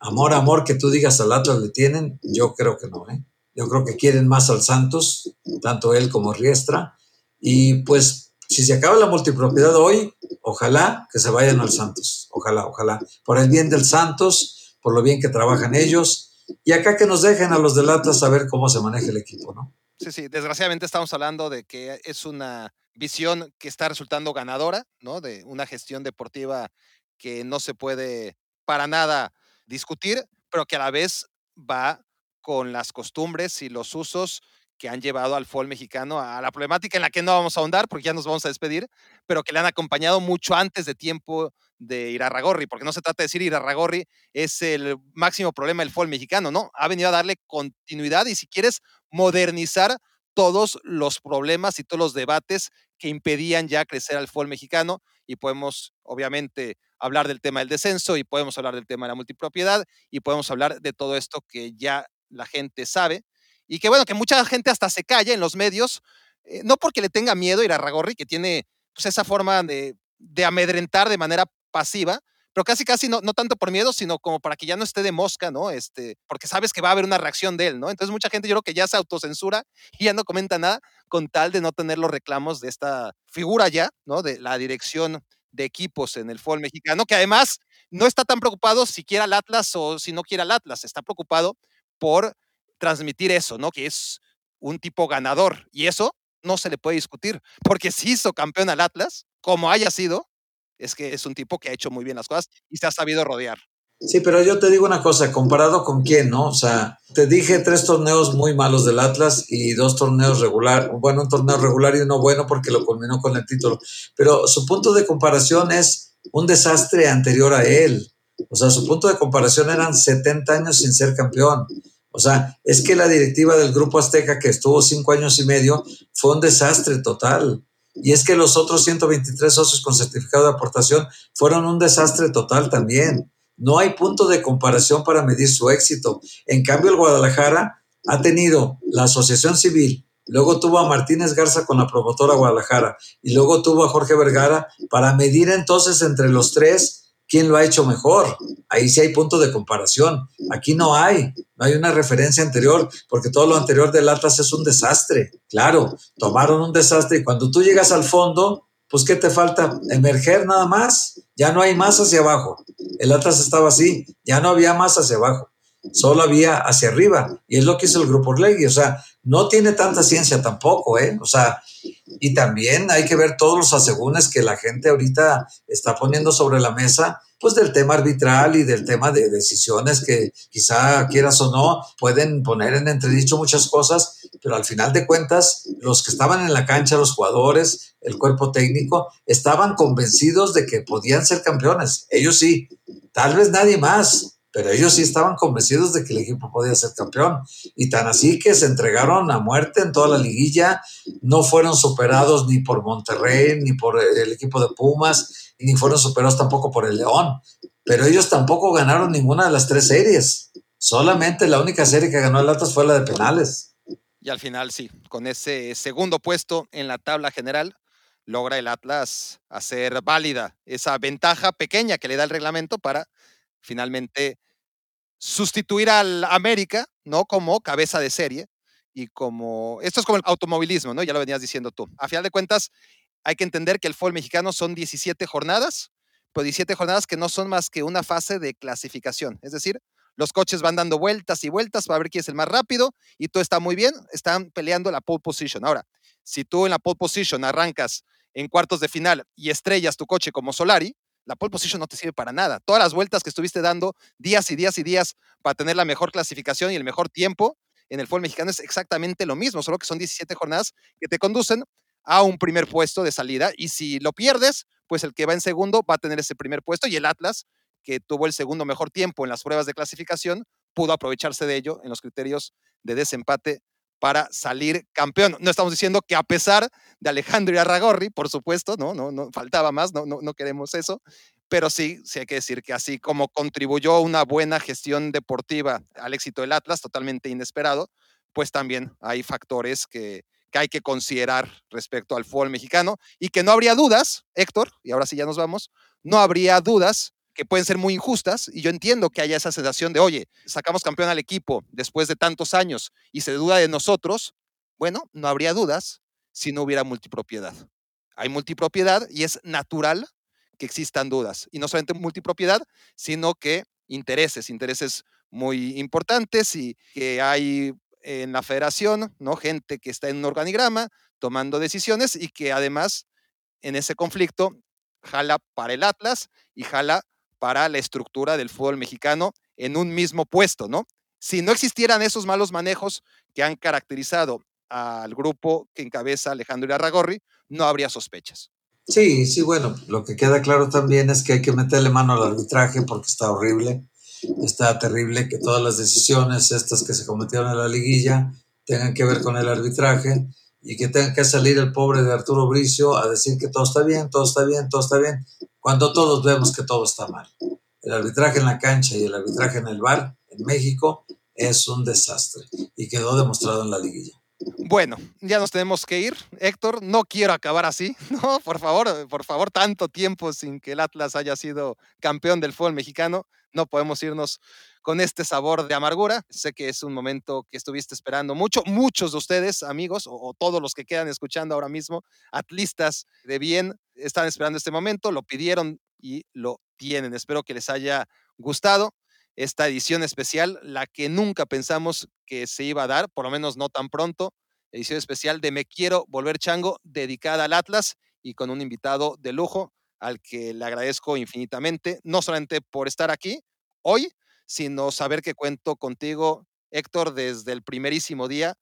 amor, amor que tú digas al Atlas le tienen, yo creo que no. ¿eh? Yo creo que quieren más al Santos, tanto él como Riestra. Y pues si se acaba la multipropiedad hoy, ojalá que se vayan al Santos. Ojalá, ojalá. Por el bien del Santos, por lo bien que trabajan ellos y acá que nos dejen a los del Atlas saber cómo se maneja el equipo, ¿no? Sí, sí, desgraciadamente estamos hablando de que es una visión que está resultando ganadora, ¿no? De una gestión deportiva que no se puede para nada discutir, pero que a la vez va con las costumbres y los usos que han llevado al fútbol mexicano a la problemática en la que no vamos a ahondar porque ya nos vamos a despedir, pero que le han acompañado mucho antes de tiempo de Irarragorri, porque no se trata de decir Irarragorri es el máximo problema del fútbol mexicano, ¿no? Ha venido a darle continuidad y si quieres modernizar todos los problemas y todos los debates que impedían ya crecer al fútbol mexicano y podemos obviamente hablar del tema del descenso y podemos hablar del tema de la multipropiedad y podemos hablar de todo esto que ya la gente sabe y que bueno, que mucha gente hasta se calla en los medios, eh, no porque le tenga miedo a Irarragorri, que tiene pues, esa forma de, de amedrentar de manera pasiva, pero casi casi no, no tanto por miedo, sino como para que ya no esté de mosca, ¿no? Este, porque sabes que va a haber una reacción de él, ¿no? Entonces mucha gente yo creo que ya se autocensura y ya no comenta nada con tal de no tener los reclamos de esta figura ya, ¿no? De la dirección de equipos en el fútbol mexicano, que además no está tan preocupado si quiere al Atlas o si no quiere al Atlas, está preocupado por transmitir eso, ¿no? Que es un tipo ganador y eso no se le puede discutir, porque si hizo campeón al Atlas, como haya sido, es que es un tipo que ha hecho muy bien las cosas y se ha sabido rodear. Sí, pero yo te digo una cosa, comparado con quién, ¿no? O sea, te dije tres torneos muy malos del Atlas y dos torneos regular, bueno, un torneo regular y uno bueno porque lo culminó con el título, pero su punto de comparación es un desastre anterior a él. O sea, su punto de comparación eran 70 años sin ser campeón. O sea, es que la directiva del Grupo Azteca, que estuvo cinco años y medio, fue un desastre total. Y es que los otros 123 socios con certificado de aportación fueron un desastre total también. No hay punto de comparación para medir su éxito. En cambio, el Guadalajara ha tenido la Asociación Civil, luego tuvo a Martínez Garza con la promotora Guadalajara y luego tuvo a Jorge Vergara para medir entonces entre los tres quién lo ha hecho mejor. Ahí sí hay punto de comparación. Aquí no hay, no hay una referencia anterior, porque todo lo anterior del Atlas es un desastre. Claro, tomaron un desastre y cuando tú llegas al fondo, pues ¿qué te falta? Emerger nada más. Ya no hay más hacia abajo. El Atlas estaba así, ya no había más hacia abajo. Solo había hacia arriba. Y es lo que hizo el Grupo Orlegui. O sea, no tiene tanta ciencia tampoco, ¿eh? O sea, y también hay que ver todos los asegúnes que la gente ahorita está poniendo sobre la mesa, pues del tema arbitral y del tema de decisiones que quizá quieras o no pueden poner en entredicho muchas cosas, pero al final de cuentas, los que estaban en la cancha, los jugadores, el cuerpo técnico, estaban convencidos de que podían ser campeones. Ellos sí, tal vez nadie más, pero ellos sí estaban convencidos de que el equipo podía ser campeón. Y tan así que se entregaron a muerte en toda la liguilla, no fueron superados ni por Monterrey, ni por el equipo de Pumas, ni fueron superados tampoco por el León. Pero ellos tampoco ganaron ninguna de las tres series. Solamente la única serie que ganó el Atlas fue la de penales. Y al final sí, con ese segundo puesto en la tabla general, logra el Atlas hacer válida esa ventaja pequeña que le da el reglamento para finalmente sustituir al América, ¿no? Como cabeza de serie y como, esto es como el automovilismo, ¿no? Ya lo venías diciendo tú. A final de cuentas, hay que entender que el fútbol mexicano son 17 jornadas, pero 17 jornadas que no son más que una fase de clasificación. Es decir, los coches van dando vueltas y vueltas para ver quién es el más rápido y todo está muy bien, están peleando la pole position. Ahora, si tú en la pole position arrancas en cuartos de final y estrellas tu coche como Solari, la pole position no te sirve para nada. Todas las vueltas que estuviste dando días y días y días para tener la mejor clasificación y el mejor tiempo en el fútbol mexicano es exactamente lo mismo, solo que son 17 jornadas que te conducen a un primer puesto de salida y si lo pierdes, pues el que va en segundo va a tener ese primer puesto y el Atlas, que tuvo el segundo mejor tiempo en las pruebas de clasificación, pudo aprovecharse de ello en los criterios de desempate para salir campeón. No estamos diciendo que a pesar de Alejandro Arragorri, por supuesto, no, no, no faltaba más, no, no, no queremos eso, pero sí, sí hay que decir que así como contribuyó una buena gestión deportiva al éxito del Atlas, totalmente inesperado, pues también hay factores que, que hay que considerar respecto al fútbol mexicano y que no habría dudas, Héctor, y ahora sí ya nos vamos, no habría dudas que pueden ser muy injustas y yo entiendo que haya esa sensación de, oye, sacamos campeón al equipo después de tantos años y se duda de nosotros, bueno, no habría dudas si no hubiera multipropiedad. Hay multipropiedad y es natural que existan dudas. Y no solamente multipropiedad, sino que intereses, intereses muy importantes y que hay en la federación, ¿no? Gente que está en un organigrama tomando decisiones y que además en ese conflicto jala para el Atlas y jala para la estructura del fútbol mexicano en un mismo puesto, ¿no? Si no existieran esos malos manejos que han caracterizado al grupo que encabeza Alejandro Irarragorri, no habría sospechas. Sí, sí, bueno, lo que queda claro también es que hay que meterle mano al arbitraje porque está horrible, está terrible que todas las decisiones estas que se cometieron en la liguilla tengan que ver con el arbitraje y que tenga que salir el pobre de Arturo Bricio a decir que todo está bien, todo está bien, todo está bien, cuando todos vemos que todo está mal. El arbitraje en la cancha y el arbitraje en el bar en México es un desastre y quedó demostrado en la liguilla. Bueno, ya nos tenemos que ir. Héctor, no quiero acabar así. *laughs* No, por favor, por favor, tanto tiempo sin que el Atlas haya sido campeón del fútbol mexicano. No podemos irnos con este sabor de amargura. Sé que es un momento que estuviste esperando mucho. Muchos de ustedes, amigos, o, todos los que quedan escuchando ahora mismo, atlistas de bien, están esperando este momento, lo pidieron y lo tienen. Espero que les haya gustado esta edición especial, la que nunca pensamos que se iba a dar, por lo menos no tan pronto, edición especial de Me Quiero Volver Chango, dedicada al Atlas y con un invitado de lujo al que le agradezco infinitamente, no solamente por estar aquí hoy, sino saber que cuento contigo, Héctor, desde el primerísimo día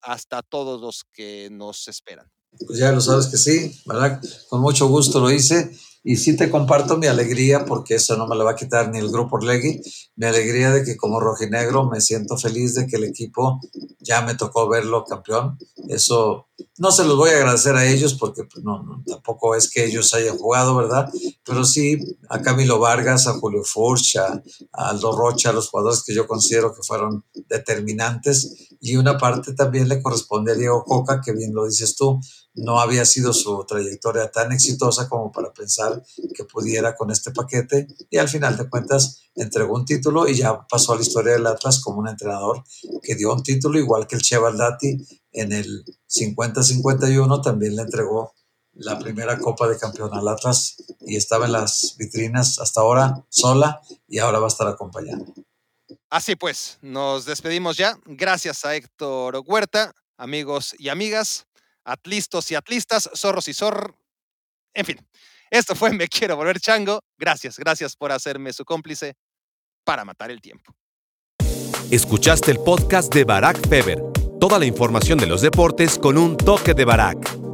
hasta todos los que nos esperan. Pues ya lo sabes que sí, ¿verdad? Con mucho gusto lo hice y sí te comparto mi alegría, porque eso no me lo va a quitar ni el grupo Orlegui, mi alegría de que como rojinegro me siento feliz de que el equipo ya me tocó verlo campeón. Eso no se los voy a agradecer a ellos porque pues, no, tampoco es que ellos hayan jugado, ¿verdad? Pero sí a Camilo Vargas, a Julio Furch, a, a Aldo Rocha, a los jugadores que yo considero que fueron determinantes. Y una parte también le corresponde a Diego Coca, que bien lo dices tú, no había sido su trayectoria tan exitosa como para pensar que pudiera con este paquete y al final de cuentas entregó un título y ya pasó a la historia del Atlas como un entrenador que dio un título igual que el Che Valdati en el 50-51 también le entregó la primera Copa de Campeón al Atlas y estaba en las vitrinas hasta ahora sola y ahora va a estar acompañando. Así pues, nos despedimos ya. Gracias a Héctor Huerta, amigos y amigas atlistos y atlistas, zorros y zor. En fin, esto fue Me Quiero Volver Chango. Gracias, gracias por hacerme su cómplice para matar el tiempo. Escuchaste el podcast de Barack Feber. Toda la información de los deportes con un toque de Barack.